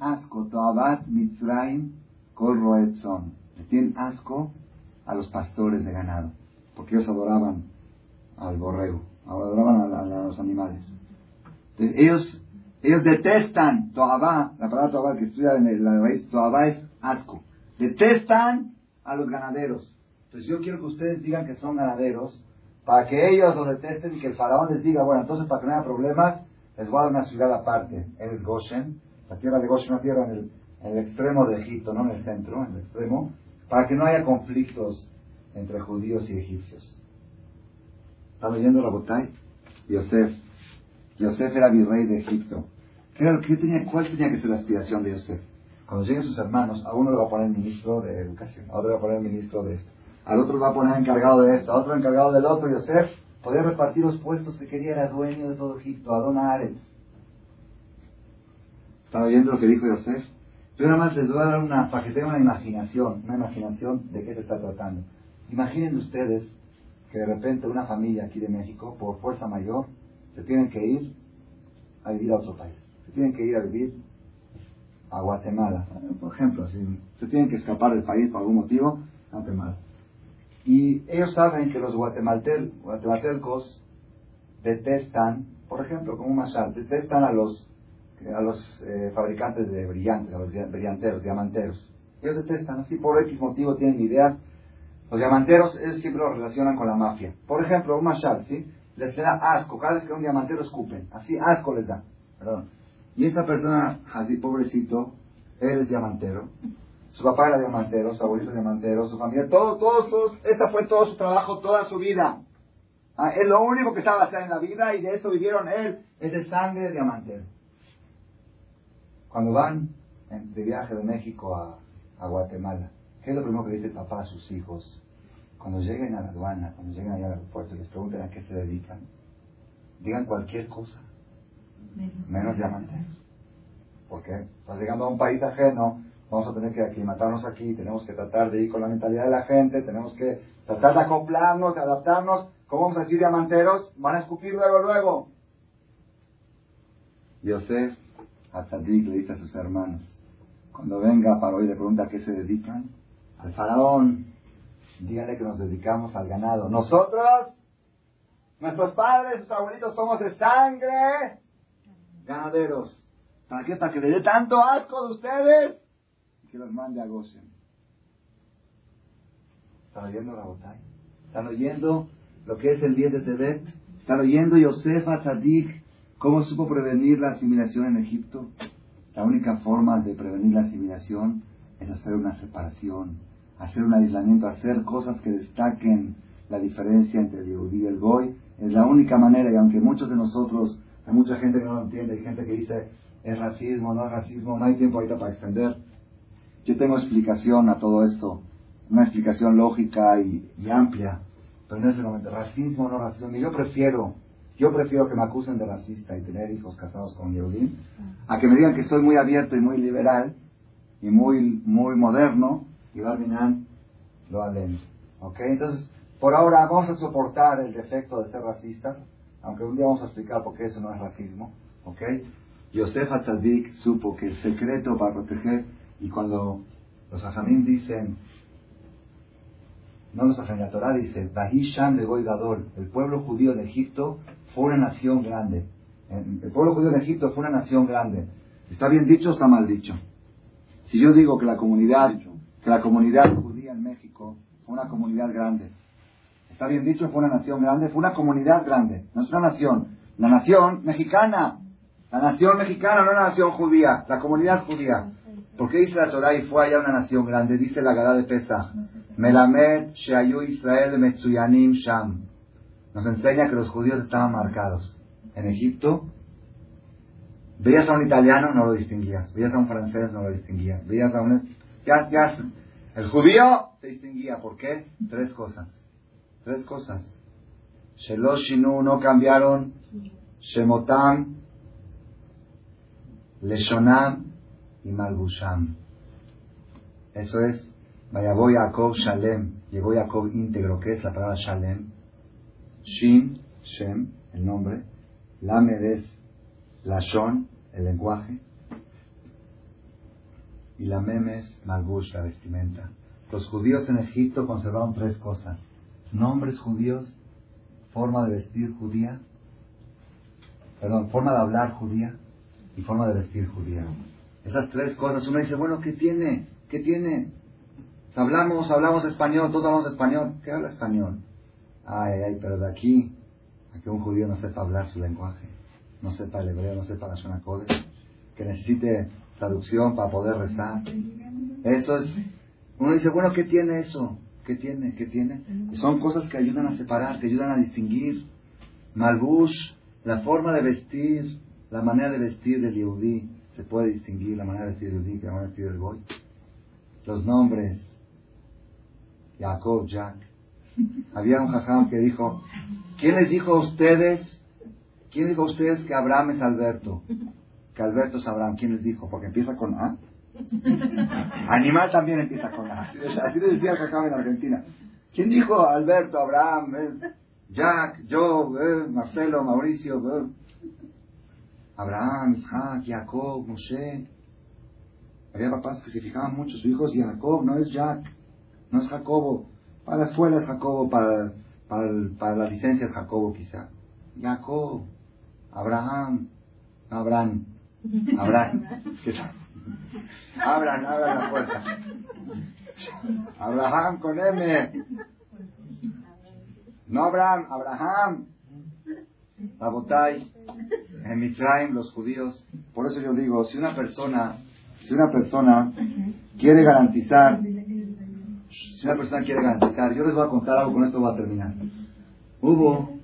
Speaker 1: Asco. Toabat Mitzrayim Kol. Les tienen asco a los pastores de ganado. Porque ellos adoraban al borrego adoraban a, los animales. ellos, ellos detestan Toabá, la palabra Toabá que estudia en la raíz, Toabá es asco. Detestan a los ganaderos. Entonces yo quiero que ustedes digan que son ganaderos, para que ellos los detesten y que el faraón les diga, bueno, entonces para que no haya problemas, les voy a dar una ciudad aparte. Es Goshen, la tierra de Goshen, una tierra en el, en el extremo de Egipto, no en el centro, en el extremo, para que no haya conflictos entre judíos y egipcios. Estaba leyendo la botay. Yosef. Yosef era virrey de Egipto. ¿Qué, tenía, ¿Cuál tenía que ser la aspiración de Yosef? Cuando lleguen sus hermanos, a uno le va a poner ministro de educación, a otro le va a poner ministro de esto, al otro le va a poner encargado de esto, a otro encargado del otro. Yosef podía repartir los puestos que quería, era dueño de todo Egipto, Adon Ares. ¿Estaba oyendo lo que dijo Yosef? Yo nada más les voy a dar una, para que tengan una imaginación, una imaginación de qué se está tratando. Imaginen ustedes que de repente una familia aquí de México, por fuerza mayor, se tienen que ir a vivir a otro país. Se tienen que ir a vivir a Guatemala, por ejemplo. Si se tienen que escapar del país por algún motivo, Guatemala. Y ellos saben que los guatemaltecos detestan, por ejemplo, como un mashal, detestan a los, a los eh, fabricantes de brillantes, a los brillanteros, diamanteros. Ellos detestan, así por X motivo tienen ideas los diamanteros ellos siempre lo relacionan con la mafia. Por ejemplo, un mashal, ¿sí? Les da asco. Cada vez que un diamantero escupen. Así asco les da. Perdón. Y esta persona, así pobrecito, él es diamantero. Su papá era diamantero, su abuelito es diamantero, su familia, todo, todos, todos. Esta fue todo su trabajo, toda su vida. Ah, es lo único que estaba haciendo en la vida y de eso vivieron él. Es de sangre diamantero. Cuando van de viaje de México a, a Guatemala, ¿qué es lo primero que dice el papá a sus hijos? Cuando lleguen a la aduana, cuando lleguen allá al aeropuerto y les pregunten a qué se dedican, digan cualquier cosa, menos diamanteros. ¿Por qué? Estás llegando a un país ajeno, vamos a tener que aclimatarnos aquí, tenemos que tratar de ir con la mentalidad de la gente, tenemos que tratar de acoplarnos, de adaptarnos. ¿Cómo vamos a decir diamanteros? Van a escupir luego, luego. Yosef a Tzadik le dice a sus hermanos, cuando venga para hoy le pregunta a qué se dedican, al faraón, dígale que nos dedicamos al ganado. Nosotros, nuestros padres, sus abuelitos somos sangre ganaderos. ¿Para qué? Para que le dé tanto asco de ustedes que los mande a Gosen. ¿Están oyendo botella? ¿Están oyendo lo que es el 10 de Tebet? ¿Están oyendo Yosefa Tzadik cómo supo prevenir la asimilación en Egipto? La única forma de prevenir la asimilación es hacer una separación, hacer un aislamiento, hacer cosas que destaquen la diferencia entre el Yehudi y el Goy. Es la única manera, y aunque muchos de nosotros, hay mucha gente que no lo entiende, hay gente que dice, es racismo, no es racismo, no hay tiempo ahorita para extender. Yo tengo explicación a todo esto, una explicación lógica y, amplia, pero no es el momento. Racismo, no racismo. Yo prefiero, yo prefiero que me acusen de racista y tener hijos casados con Yehudim, a que me digan que soy muy abierto y muy liberal y muy, muy moderno, y Barminan lo hable. ¿Ok? Entonces, por ahora vamos a soportar el defecto de ser racistas, aunque un día vamos a explicar por qué eso no es racismo. ¿Ok? Yosef Atzadik supo que el secreto para proteger y cuando los ajamim dicen, no los ajamim, la Torah dice, Bahishan de Gadol, el pueblo judío de Egipto fue una nación grande. El pueblo judío de Egipto fue una nación grande. ¿Está bien dicho o está mal dicho? Si yo digo que la comunidad, que la comunidad judía en México fue una comunidad grande, ¿está bien dicho? Fue una nación grande, fue una comunidad grande, no es una nación. La nación mexicana, la nación mexicana, no la nación judía, la comunidad judía. ¿Por qué dice la Torah y fue allá una nación grande? Dice la Gada de Pesa. Melamed Sheayu Israel Metsuyanim Sham. Nos enseña que los judíos estaban marcados. En Egipto, veías a un italiano, no lo distinguías. Veías a un francés, no lo distinguías. Veías a un... Ya, ya, el judío se distinguía. ¿Por qué? Tres cosas. Tres cosas. Sheloshinu no cambiaron. Shemotam. Leshonam y Malbusham. Eso es, voy Yaakov Shalem, llevó Jacob íntegro, que es la palabra Shalem. Shin, Shem, el nombre. Lamed es Lashon, el lenguaje. Y la Mem es Malbush, la vestimenta. Los judíos en Egipto conservaron tres cosas. Nombres judíos, forma de vestir judía, perdón, forma de hablar judía y forma de vestir judía. Esas tres cosas. Uno dice, bueno, ¿qué tiene? ¿Qué tiene? Hablamos, hablamos español, todos hablamos español. ¿Qué habla español? Ay, ay, pero de aquí a que un judío no sepa hablar su lenguaje, no sepa el hebreo, no sepa la Shona que necesite traducción para poder rezar. Eso es. Uno dice, bueno, ¿qué tiene eso? ¿Qué tiene? ¿Qué tiene? Son cosas que ayudan a separar, que ayudan a distinguir. Malbush, la forma de vestir, la manera de vestir del Yehudí se puede distinguir la manera de decir el Dik, la manera de decir el Goy. Los nombres, Jacob, Jack. Había un jajam que dijo, ¿quién les dijo a ustedes, quién dijo a ustedes que Abraham es Alberto? Que Alberto es Abraham, ¿quién les dijo? Porque empieza con A. Animal también empieza con A. Así le decía el jajam en Argentina. ¿Quién dijo Alberto, Abraham, eh, Jack, yo, eh, Marcelo, Mauricio? Eh? Abraham, Isaac, Jacob, Moshe. Había papás que se fijaban mucho, su hijo es Jacob, no es Jack, no es Jacobo. Para la escuela es Jacobo, para, para, la licencia es Jacobo quizá. Jacob, Abraham, Abraham, Abraham. ¿Qué tal? Abran, abran la puerta. Abraham con M. No Abraham, Abraham. Rabotai en Mitzrayim los judíos, por eso yo digo, si una persona, si una persona quiere garantizar, si una persona quiere garantizar, yo les voy a contar algo, con esto voy a terminar. Hubo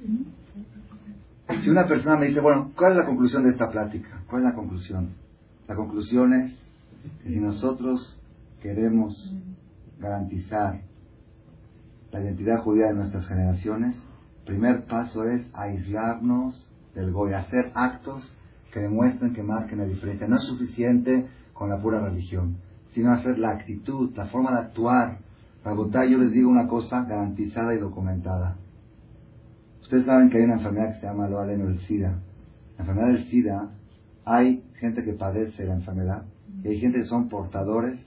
Speaker 1: Si una persona me dice, bueno, ¿cuál es la conclusión de esta plática? ¿Cuál es la conclusión? La conclusión es que si nosotros queremos garantizar la identidad judía de nuestras generaciones, primer paso es aislarnos del goy, hacer actos que demuestren que marquen la diferencia. No es suficiente con la pura religión, sino hacer la actitud, la forma de actuar. Para yo les digo una cosa garantizada y documentada. Ustedes saben que hay una enfermedad que se llama lo aleno el SIDA. La enfermedad del SIDA, hay gente que padece la enfermedad y hay gente que son portadores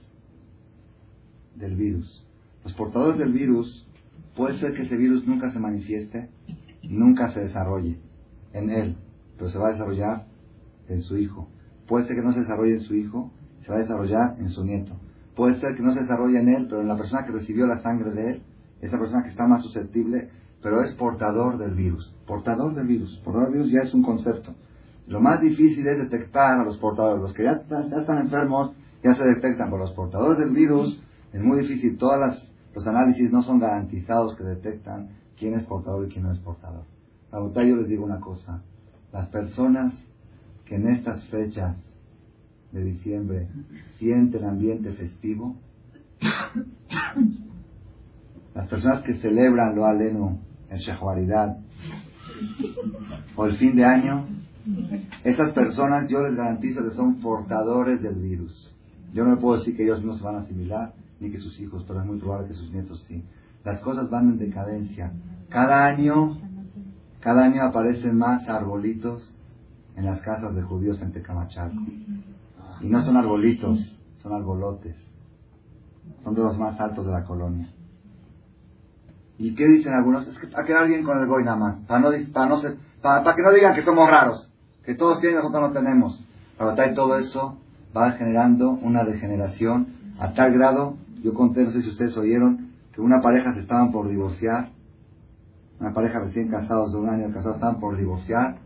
Speaker 1: del virus. Los portadores del virus, puede ser que ese virus nunca se manifieste, nunca se desarrolle en él, pero se va a desarrollar en su hijo. Puede ser que no se desarrolle en su hijo, se va a desarrollar en su nieto. Puede ser que no se desarrolle en él, pero en la persona que recibió la sangre de él, esa persona que está más susceptible, pero es portador del virus. Portador del virus. Portador del virus ya es un concepto. Lo más difícil es detectar a los portadores. Los que ya, están enfermos ya se detectan, pero los portadores del virus es muy difícil. Todos los análisis no son garantizados que detectan quién es portador y quién no es portador. La yo les digo una cosa. Las personas que en estas fechas de diciembre sienten ambiente festivo, las personas que celebran lo aleno en Shehuaridad o el fin de año, esas personas yo les garantizo que son portadores del virus. Yo no puedo decir que ellos no se van a asimilar, ni que sus hijos, pero es muy probable que sus nietos sí. Las cosas van en decadencia. Cada año, cada año aparecen más arbolitos en las casas de judíos en Tecamachalco. Y no son arbolitos, son arbolotes. Son de los más altos de la colonia. ¿Y qué dicen algunos? Es que para quedar bien con el goy nada más, para, no, para, no para, que no digan que somos raros, que todos tienen y nosotros no tenemos. Para y todo eso va generando una degeneración a tal grado, yo conté, no sé si ustedes oyeron, que una pareja se estaban por divorciar, una pareja recién casados de un año casados estaban por divorciar,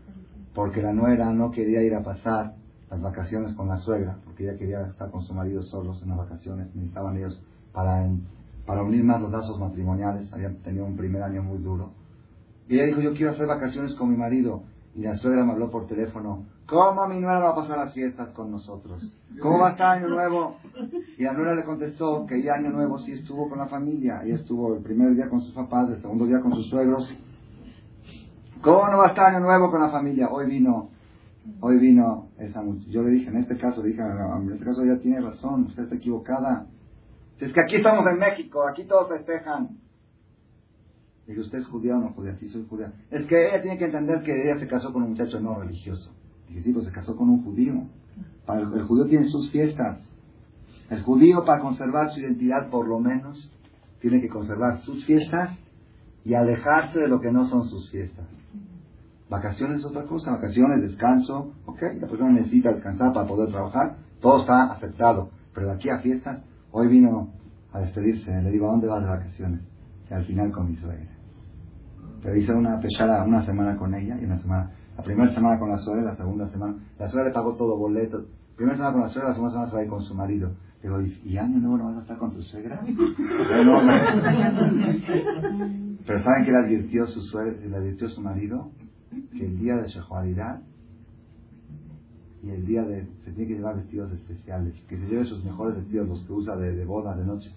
Speaker 1: porque la nuera no quería ir a pasar las vacaciones con la suegra, porque ella quería estar con su marido solos en las vacaciones, necesitaban ellos para para unir más los lazos matrimoniales, habían tenido un primer año muy duro. Y ella dijo, yo quiero hacer vacaciones con mi marido. Y la suegra me habló por teléfono, ¿cómo mi nuera va a pasar las fiestas con nosotros? ¿Cómo va a estar Año Nuevo? Y la nuera le contestó que ya Año Nuevo sí estuvo con la familia. Ella estuvo el primer día con sus papás, el segundo día con sus suegros. ¿Cómo no va a estar Año Nuevo con la familia? Hoy vino, hoy vino esa muchacha. Yo le dije, en este caso, dije, en este caso ya tiene razón, usted está equivocada. Si es que aquí estamos en México, aquí todos festejan. Dije, ¿usted es judía o no judía? Sí, soy judía. Es que ella tiene que entender que ella se casó con un muchacho no religioso. Dije, sí, pues se casó con un judío. el judío tiene sus fiestas. El judío, para conservar su identidad, por lo menos, tiene que conservar sus fiestas y alejarse de lo que no son sus fiestas. Vacaciones es otra cosa, vacaciones, descanso, ok, la persona necesita descansar para poder trabajar, todo está aceptado, pero de aquí a fiestas, Hoy vino a despedirse, le digo, ¿a dónde vas de vacaciones? Y al final con mi suegra. Pero hice una pechada una semana con ella y una semana, la primera semana con la suegra, la segunda semana, la suegra le pagó todo boleto. Primera semana con la suegra, la segunda semana se va a ir con su marido. Digo, ¿y año nuevo no vas a estar con tu suegra? Pero ¿saben que le advirtió su suegra, le advirtió su marido? Que el día de Shehuaridad y el día de se tiene que llevar vestidos especiales, que se lleve sus mejores vestidos, los que usa de, de boda, de noche.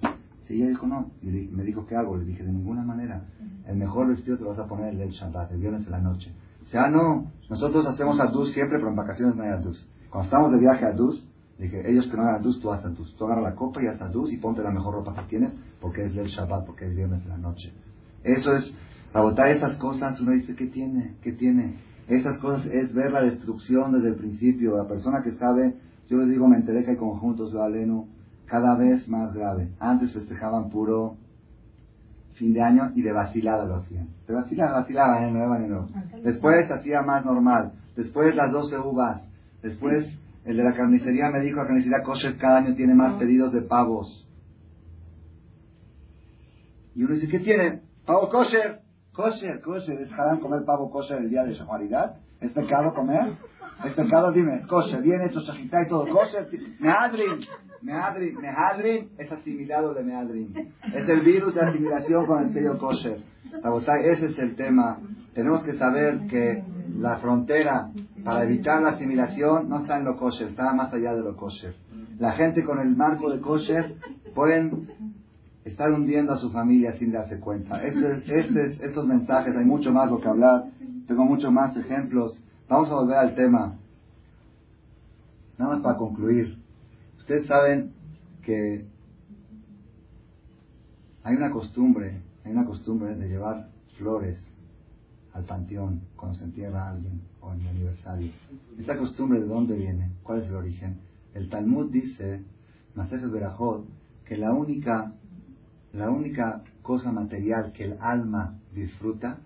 Speaker 1: Si ella dijo no, y me dijo, ¿qué hago? Le dije, de ninguna manera. El mejor vestido te vas a poner el del Shabbat, el viernes de la noche. O sea, no, nosotros hacemos adus siempre, pero en vacaciones no hay adus. Cuando estamos de viaje a adus, dije, ellos que no hagan adus, tú haces adus. Tú agarra la copa y haz adus y ponte la mejor ropa que tienes, porque es del Shabbat, porque es viernes de la noche. Eso es, para votar estas cosas, uno dice, ¿qué tiene? ¿Qué tiene? Esas cosas es ver la destrucción desde el principio. La persona que sabe, yo les digo, me enteré que hay conjuntos lo aleno cada vez más grave. Antes festejaban puro fin de año y de vacilada lo hacían. De vacilada, vacilada, en nuevo, año nuevo. Después hacía más normal. Después las 12 uvas. Después el de la carnicería me dijo, la carnicería kosher cada año tiene más pedidos de pavos. Y uno dice, ¿qué tiene? Pavo kosher. Kosher, kosher, ¿es haram comer pavo kosher el día de Shahuaridad? ¿Es pecado comer? ¿Es pecado? Dime, kosher, bien hecho, sajita y todo, kosher. Meadrin, meadrin, meadrin es asimilado de meadrin. Es el virus de asimilación con el sello kosher. ese es el tema. Tenemos que saber que la frontera para evitar la asimilación no está en lo kosher, está más allá de lo kosher. La gente con el marco de kosher pueden estar hundiendo a su familia sin darse cuenta. Este, este, estos mensajes, hay mucho más lo que hablar, tengo muchos más ejemplos. Vamos a volver al tema. Nada más para concluir. Ustedes saben que hay una costumbre, hay una costumbre de llevar flores al panteón cuando se entierra a alguien o en el aniversario. ¿Esta costumbre de dónde viene? ¿Cuál es el origen? El Talmud dice, Masejes Berajot, que la única, la única cosa material que el alma disfruta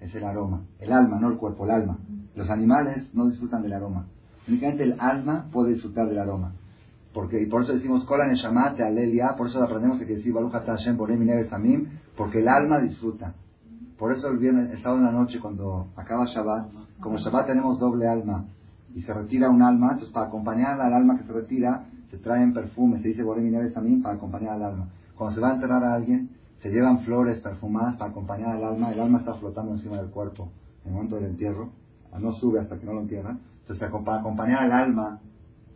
Speaker 1: es el aroma. El alma, no el cuerpo, el alma. Los animales no disfrutan del aroma. Únicamente el alma puede disfrutar del aroma. Porque, y por eso decimos por eso aprendemos que decir Baruch porque el alma disfruta. Por eso el viernes, el en la noche, cuando acaba Shabbat, como Shabbat tenemos doble alma y se retira un alma, entonces para acompañar al alma que se retira, se traen perfumes, se dice Borem Samim para acompañar al alma. Cuando se va a enterrar a alguien, se llevan flores perfumadas para acompañar al alma, el alma está flotando encima del cuerpo en el momento del entierro, no sube hasta que no lo entierran, entonces para acompañar al alma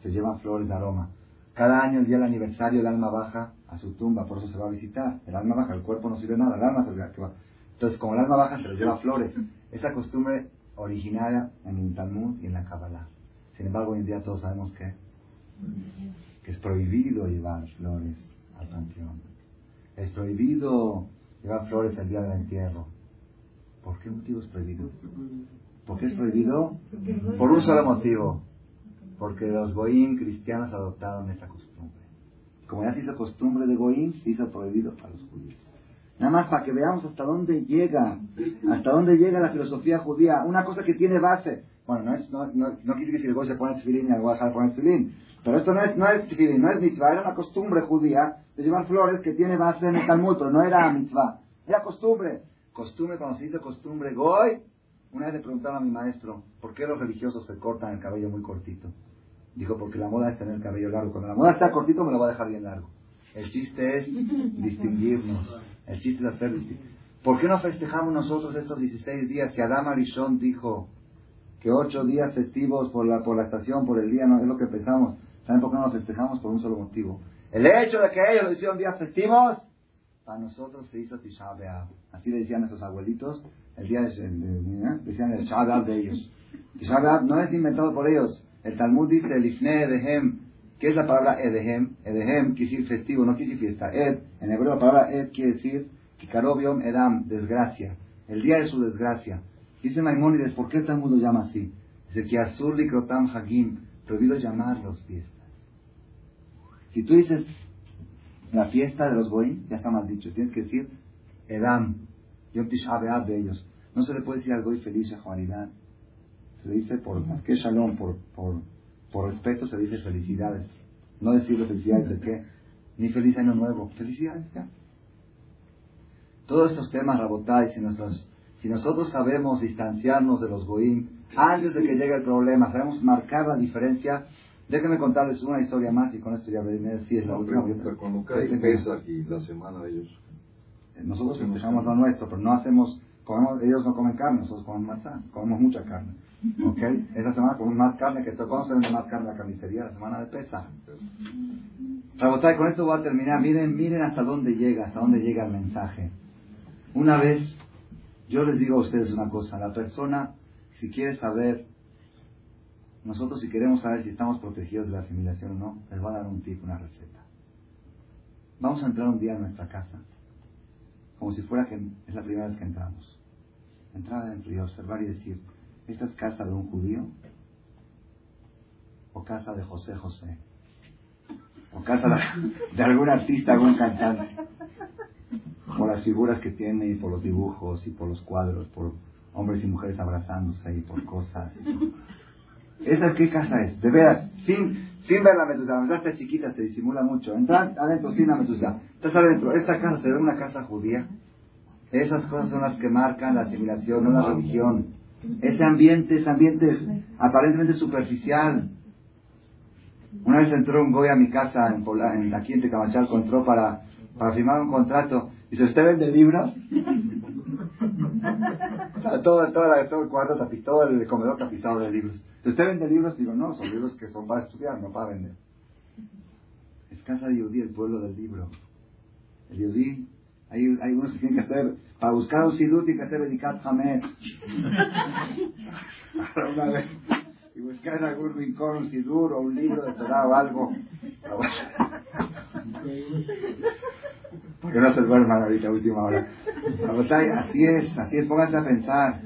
Speaker 1: se llevan flores de aroma. Cada año, el día del aniversario, el alma baja a su tumba, por eso se va a visitar. El alma baja, el cuerpo no sirve nada, el alma se va. Entonces, como el alma baja, se le lleva flores. Esa costumbre originaria en el Talmud y en la Kabbalah. Sin embargo, hoy en día todos sabemos que, que es prohibido llevar flores al panteón. Es prohibido llevar flores el día del entierro. ¿Por qué motivo es prohibido? ¿Por qué es prohibido? Por un solo motivo porque los goín cristianos adoptaron esa costumbre. Como ya se hizo costumbre de goín, se hizo prohibido para los judíos. Nada más para que veamos hasta dónde llega, hasta dónde llega la filosofía judía. Una cosa que tiene base. Bueno, no es, no, no, no quise que si el goy se pone tefilín y el goy deja de poner. Pero esto no es, no es no es mitzvah, era una costumbre judía de llevar flores que tiene base en el Talmud, pero no era mitzvah. Era costumbre. Costumbre, cuando se hizo costumbre, goy, una vez le preguntaba a mi maestro, ¿por qué los religiosos se cortan el cabello muy cortito? Dijo, porque la moda es tener el cabello largo. Cuando la moda está cortito, me lo va a dejar bien largo. El chiste es distinguirnos. El chiste es hacer ¿Por qué no festejamos nosotros estos 16 días? Que Adam Arishon dijo que ocho días festivos por la, por la estación, por el día, no es lo que pensamos. ¿Saben por qué no lo festejamos? Por un solo motivo. El hecho de que ellos lo hicieron días festivos, para nosotros se hizo Tisha B'Av. Así le decían nuestros abuelitos, el día de, ¿eh? decían el Tisha de ellos. Tisha B'Av no es inventado por ellos, el Talmud dice, el Ifne Edehem, ¿qué es la palabra Edehem? Edehem quiere decir festivo, no quiere decir fiesta. Ed, en hebreo la palabra Ed quiere decir Kikarobiom Edam, desgracia. El día de su desgracia. Dice Maimónides, ¿por qué el Talmud lo llama así? Dice que Azur Likrotam Hagim, prohibido llamarlos fiestas. Si tú dices la fiesta de los Goim, ya está mal dicho. Tienes que decir Edam, Yom Tisha de ellos. No se le puede decir al Goy feliz a Juanidad se dice por qué shalom, por, por, por respeto se dice felicidades. No decirle felicidades de qué, ni feliz año nuevo, felicidades ya. Todos estos temas, Rabotai, si, nosotros, si nosotros sabemos distanciarnos de los goim antes de que llegue el problema, sabemos marcar la diferencia, déjenme contarles una historia más y con esto ya veré si es la última.
Speaker 3: Cuando cae y la semana de ellos.
Speaker 1: Nosotros festejamos lo nuestro, pero no hacemos, comemos, ellos no comen carne, nosotros comemos comemos mucha carne. ¿Ok? Esa semana comemos más carne que ¿Cuándo se vende más carne en la carnicería? La semana de pesa. Rabotay, con esto voy a terminar. Miren, miren hasta dónde llega, hasta dónde llega el mensaje. Una vez, yo les digo a ustedes una cosa. La persona, si quiere saber, nosotros si queremos saber si estamos protegidos de la asimilación o no, les voy a dar un tip, una receta. Vamos a entrar un día a nuestra casa, como si fuera que es la primera vez que entramos. Entrar adentro y observar y decir, ¿Esta es casa de un judío? ¿O casa de José José? ¿O casa de, algún artista, algún cantante? Por las figuras que tiene y por los dibujos y por los cuadros, por hombres y mujeres abrazándose y por cosas. ¿Esa qué casa es? De veras, sin, sin ver la metusa. La está chiquita, se disimula mucho. Entrar adentro sin la metusa. Estás adentro. ¿Esta casa será una casa judía? Esas cosas son las que marcan la asimilación, no la religión. Ese ambiente, ese ambiente aparentemente superficial. Una vez entró un goy a mi casa en, en aquí en Tecamachalco, entró para, para firmar un contrato. Dice, ¿usted vende libros? Todo, todo, todo el cuarto tapizado, todo el comedor tapizado de libros. Usted vende libros, digo, no, son libros que son para estudiar, no para vender. Es casa de Yudí, el pueblo del libro. El Yudí, hay, hay unos que tienen que hacer, para buscar un sidú tienen que hacer Edikat Hamed. una vez, y buscar en algún rincón un sidur o un libro de Torah o algo. Porque no se duerman ahorita última hora. Así es, así es, pónganse a pensar.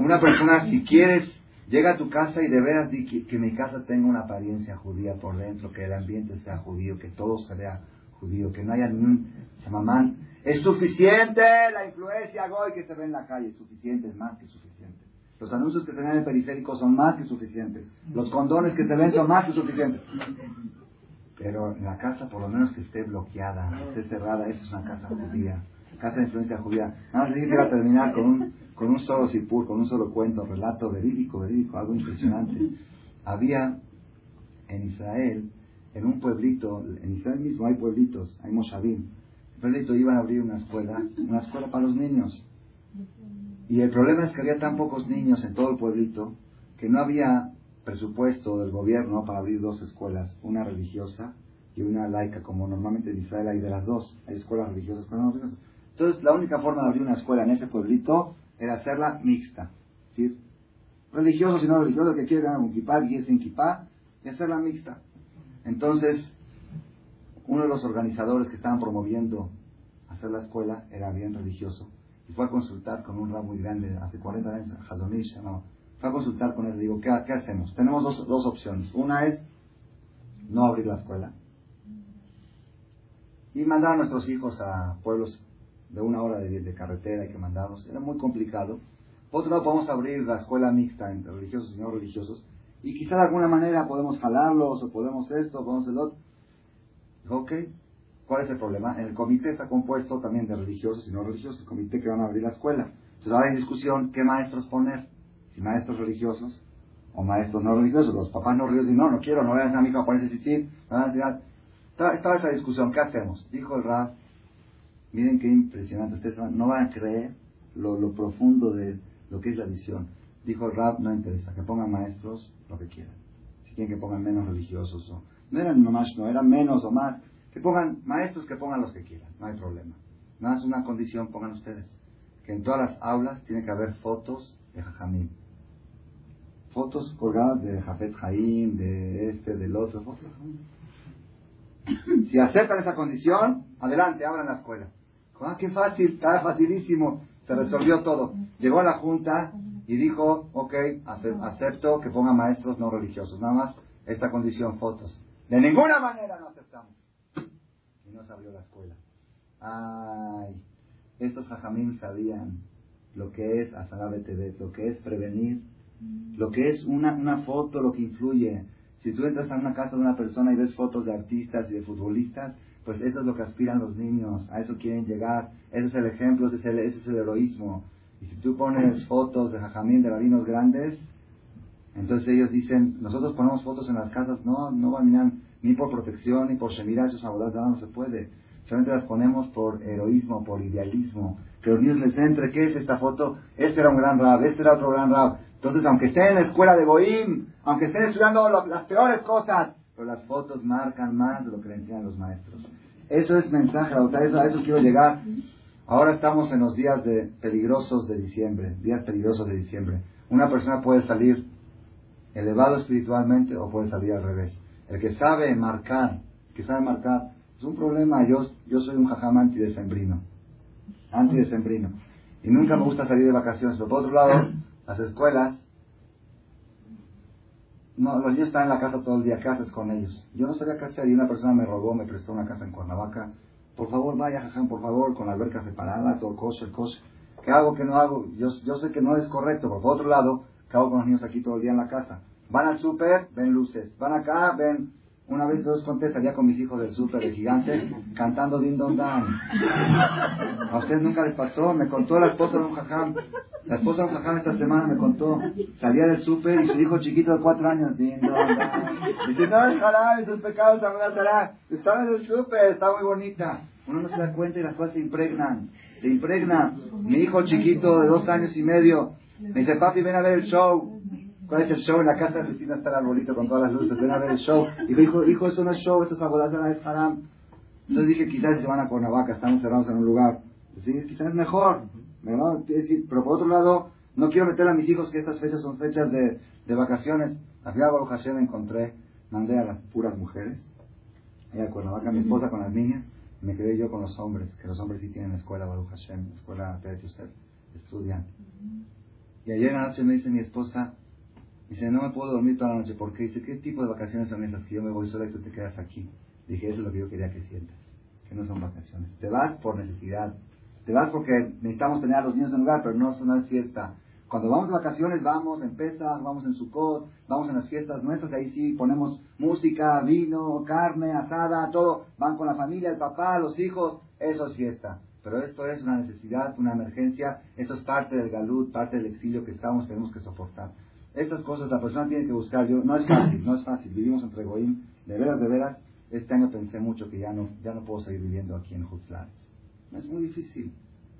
Speaker 1: Una persona, si quieres, llega a tu casa y de veras di que, mi casa tenga una apariencia judía por dentro, que el ambiente sea judío, que todo se vea judío, que no haya ningún. Es suficiente la influencia goy que se ve en la calle, suficiente, es más que suficiente. Los anuncios que se ven en el periférico son más que suficientes. Los condones que se ven son más que suficientes. Pero la casa, por lo menos que esté bloqueada, esté cerrada, esa es una casa judía. Casa de influencia judía. Nada más que a terminar con un, con un solo sipur, con un solo cuento, relato verídico, verídico, algo impresionante. Había en Israel, en un pueblito, en Israel mismo hay pueblitos, hay moshavim. El pueblito iban a abrir una escuela, una escuela para los niños. Y el problema es que había tan pocos niños en todo el pueblito que no había presupuesto del gobierno para abrir dos escuelas, una religiosa y una laica, como normalmente en Israel hay de las dos, hay escuelas religiosas con no religiosas. Entonces, la única forma de abrir una escuela en ese pueblito era hacerla mixta, ¿sí? religiosos y no religiosos que quieran un kipá y kipá, y hacerla mixta. Entonces, uno de los organizadores que estaban promoviendo hacer la escuela era bien religioso y fue a consultar con un rab muy grande, hace 40 años, Hazonish, no, fue a consultar con él digo, ¿qué, hacemos? Tenemos dos, dos, opciones. Una es no abrir la escuela y mandar a nuestros hijos a pueblos de una hora de, carretera y que mandarlos. Era muy complicado. Por otro lado, podemos abrir la escuela mixta entre religiosos y no religiosos y quizá de alguna manera podemos jalarlos o podemos esto o podemos el otro. Ok, ¿cuál es el problema? El comité está compuesto también de religiosos y no religiosos, el comité que van a abrir la escuela. Entonces ahora hay discusión qué maestros poner si maestros religiosos o maestros no religiosos, los papás no religiosos, y no, no quiero, no vayan a mi hijo a ponerse sí, Estaba, estaba esa discusión, ¿qué hacemos? Dijo el Rab, miren qué impresionante, ustedes no van a creer lo, lo profundo de lo que es la visión. Dijo el Rab, no interesa, que pongan maestros lo que quieran. Si quieren que pongan menos religiosos o... No eran nomás, no, eran menos o más. Que pongan maestros que pongan los que quieran, no hay problema. Nada más una condición, pongan ustedes. Que en todas las aulas tiene que haber fotos de Jajamín fotos colgadas de Jafet Jaim, de este, del otro. Si aceptan esa condición, adelante, abran la escuela. Ah, qué fácil, está facilísimo, se resolvió todo. Llegó a la junta y dijo, ok, acepto que pongan maestros no religiosos, nada más esta condición, fotos. De ninguna manera no aceptamos. Y no se abrió la escuela. Ay, estos jajamín sabían lo que es TV, lo que es prevenir lo que es una, una foto, lo que influye. Si tú entras a una casa de una persona y ves fotos de artistas y de futbolistas, pues eso es lo que aspiran los niños, a eso quieren llegar, ese es el ejemplo, ese es el, ese es el heroísmo. Y si tú pones fotos de jajamín, de rabinos grandes, entonces ellos dicen, nosotros ponemos fotos en las casas, no, no van a ni por protección, ni por shemira, esos abogados no se puede. Solamente las ponemos por heroísmo, por idealismo. Que los niños les entre, ¿qué es esta foto? Este era un gran rab, este era otro gran rab. Entonces, aunque estén en la escuela de Goim, aunque estén estudiando las peores cosas, pero las fotos marcan más de lo que le enseñan los maestros. Eso es mensaje, eso, a eso quiero llegar. Ahora estamos en los días de peligrosos de diciembre, días peligrosos de diciembre. Una persona puede salir elevado espiritualmente o puede salir al revés. El que sabe marcar, el que sabe marcar, es un problema. Yo, yo soy un jajam antidecembrino, antidecembrino. Y nunca me gusta salir de vacaciones. Pero por otro lado, las escuelas, no, los niños están en la casa todo el día, ¿qué haces con ellos? Yo no sabía qué hacer y una persona me robó, me prestó una casa en Cuernavaca. Por favor, vaya, jajam, por favor, con la alberca separada, todo el coche. ¿Qué hago, qué no hago? Yo, yo sé que no es correcto, pero por otro lado, ¿qué hago con los niños aquí todo el día en la casa? Van al súper, ven luces. Van acá, ven Una vez dos conté, salía con mis hijos del súper de gigante cantando Din Don Dan. ¿A ustedes nunca les pasó? Me contó la esposa de un jajam. La esposa de un jajam esta semana me contó. Salía del súper y su hijo chiquito de cuatro años, Din Don Dan. Dice, no es jarabe, tus pecados te Estaba en el súper, está muy bonita. Uno no se da cuenta y las cosas se impregnan. Se impregna. Mi hijo chiquito de dos años y medio me dice, papi, ven a ver el show. ¿Cuál es el show? En la casa de Cristina está el arbolito con todas las luces. Ven a ver el show. Y me dijo, hijo, eso no es show, eso es abodazara, es haram. Entonces dije, quizás se van a Cuernavaca, estamos cerrados en un lugar. ¿Sí? Quizás es mejor. Pero por otro lado, no quiero meter a mis hijos que estas fechas son fechas de, de vacaciones. A Baruch Hashem encontré, mandé a las puras mujeres, allá a Cuernavaca, mi esposa con las niñas, y me quedé yo con los hombres, que los hombres sí tienen escuela Baruch Hashem, escuela Peret Yosef, estudian. Y ayer en la noche me dice mi esposa, Dice, no me puedo dormir toda la noche. porque Dice, ¿qué tipo de vacaciones son esas que yo me voy sola y tú te quedas aquí? Dije, eso es lo que yo quería que sientas. Que no son vacaciones. Te vas por necesidad. Te vas porque necesitamos tener a los niños en lugar, pero no, no es fiesta. Cuando vamos de vacaciones, vamos en Pesach, vamos en Sukkot, vamos en las fiestas nuestras, ahí sí ponemos música, vino, carne, asada, todo. Van con la familia, el papá, los hijos, eso es fiesta. Pero esto es una necesidad, una emergencia, esto es parte del galut, parte del exilio que estamos, tenemos que soportar. Estas cosas la persona tiene que buscar. Yo, no es fácil, no es fácil. Vivimos entre Goim. De veras, de veras, este año pensé mucho que ya no, ya no puedo seguir viviendo aquí en Hutzlares. Es muy difícil.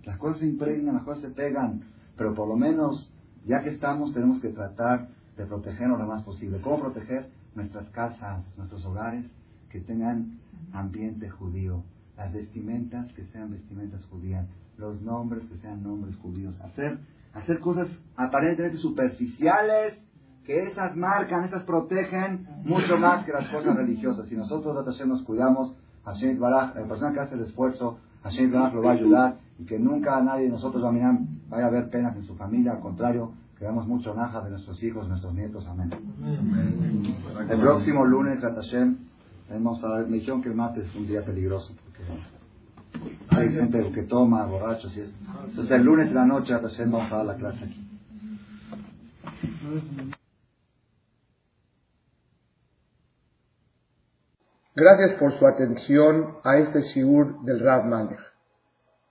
Speaker 1: Las cosas se impregnan, las cosas se pegan. Pero por lo menos, ya que estamos, tenemos que tratar de protegernos lo más posible. ¿Cómo proteger? Nuestras casas, nuestros hogares, que tengan ambiente judío. Las vestimentas que sean vestimentas judías. Los nombres que sean nombres judíos. Hacer hacer cosas aparentemente superficiales, que esas marcan, esas protegen mucho más que las cosas religiosas. Si nosotros Hashem nos cuidamos, Hashem Baraj, la persona que hace el esfuerzo, Hashem Baraj lo va a ayudar y que nunca nadie de nosotros a vaya a haber penas en su familia, al contrario, que damos mucho naja de nuestros hijos, nuestros nietos. Amén. El próximo lunes, Hashem, vamos a ver, me que el martes es un día peligroso porque hay gente que toma, borrachos y eso. Entonces el lunes de la noche vamos a dar la clase aquí.
Speaker 5: Gracias por su atención a este shiur del Rav Malech.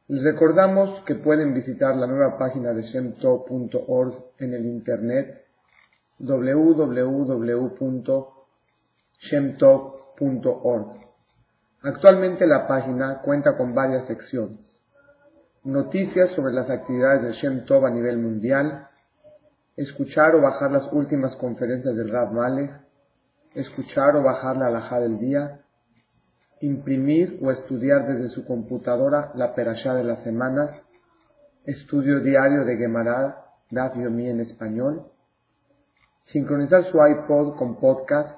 Speaker 5: Les recordamos que pueden visitar la nueva página de shemtov.org en el internet www.shemtov.org. Actualmente la página cuenta con varias secciones. Noticias sobre las actividades de Shem Tov a nivel mundial, escuchar o bajar las últimas conferencias del Rab Malek, escuchar o bajar la alhaja del día, imprimir o estudiar desde su computadora la perashá de las semanas, estudio diario de Gemara, Daf Yomi en español, sincronizar su iPod con podcast,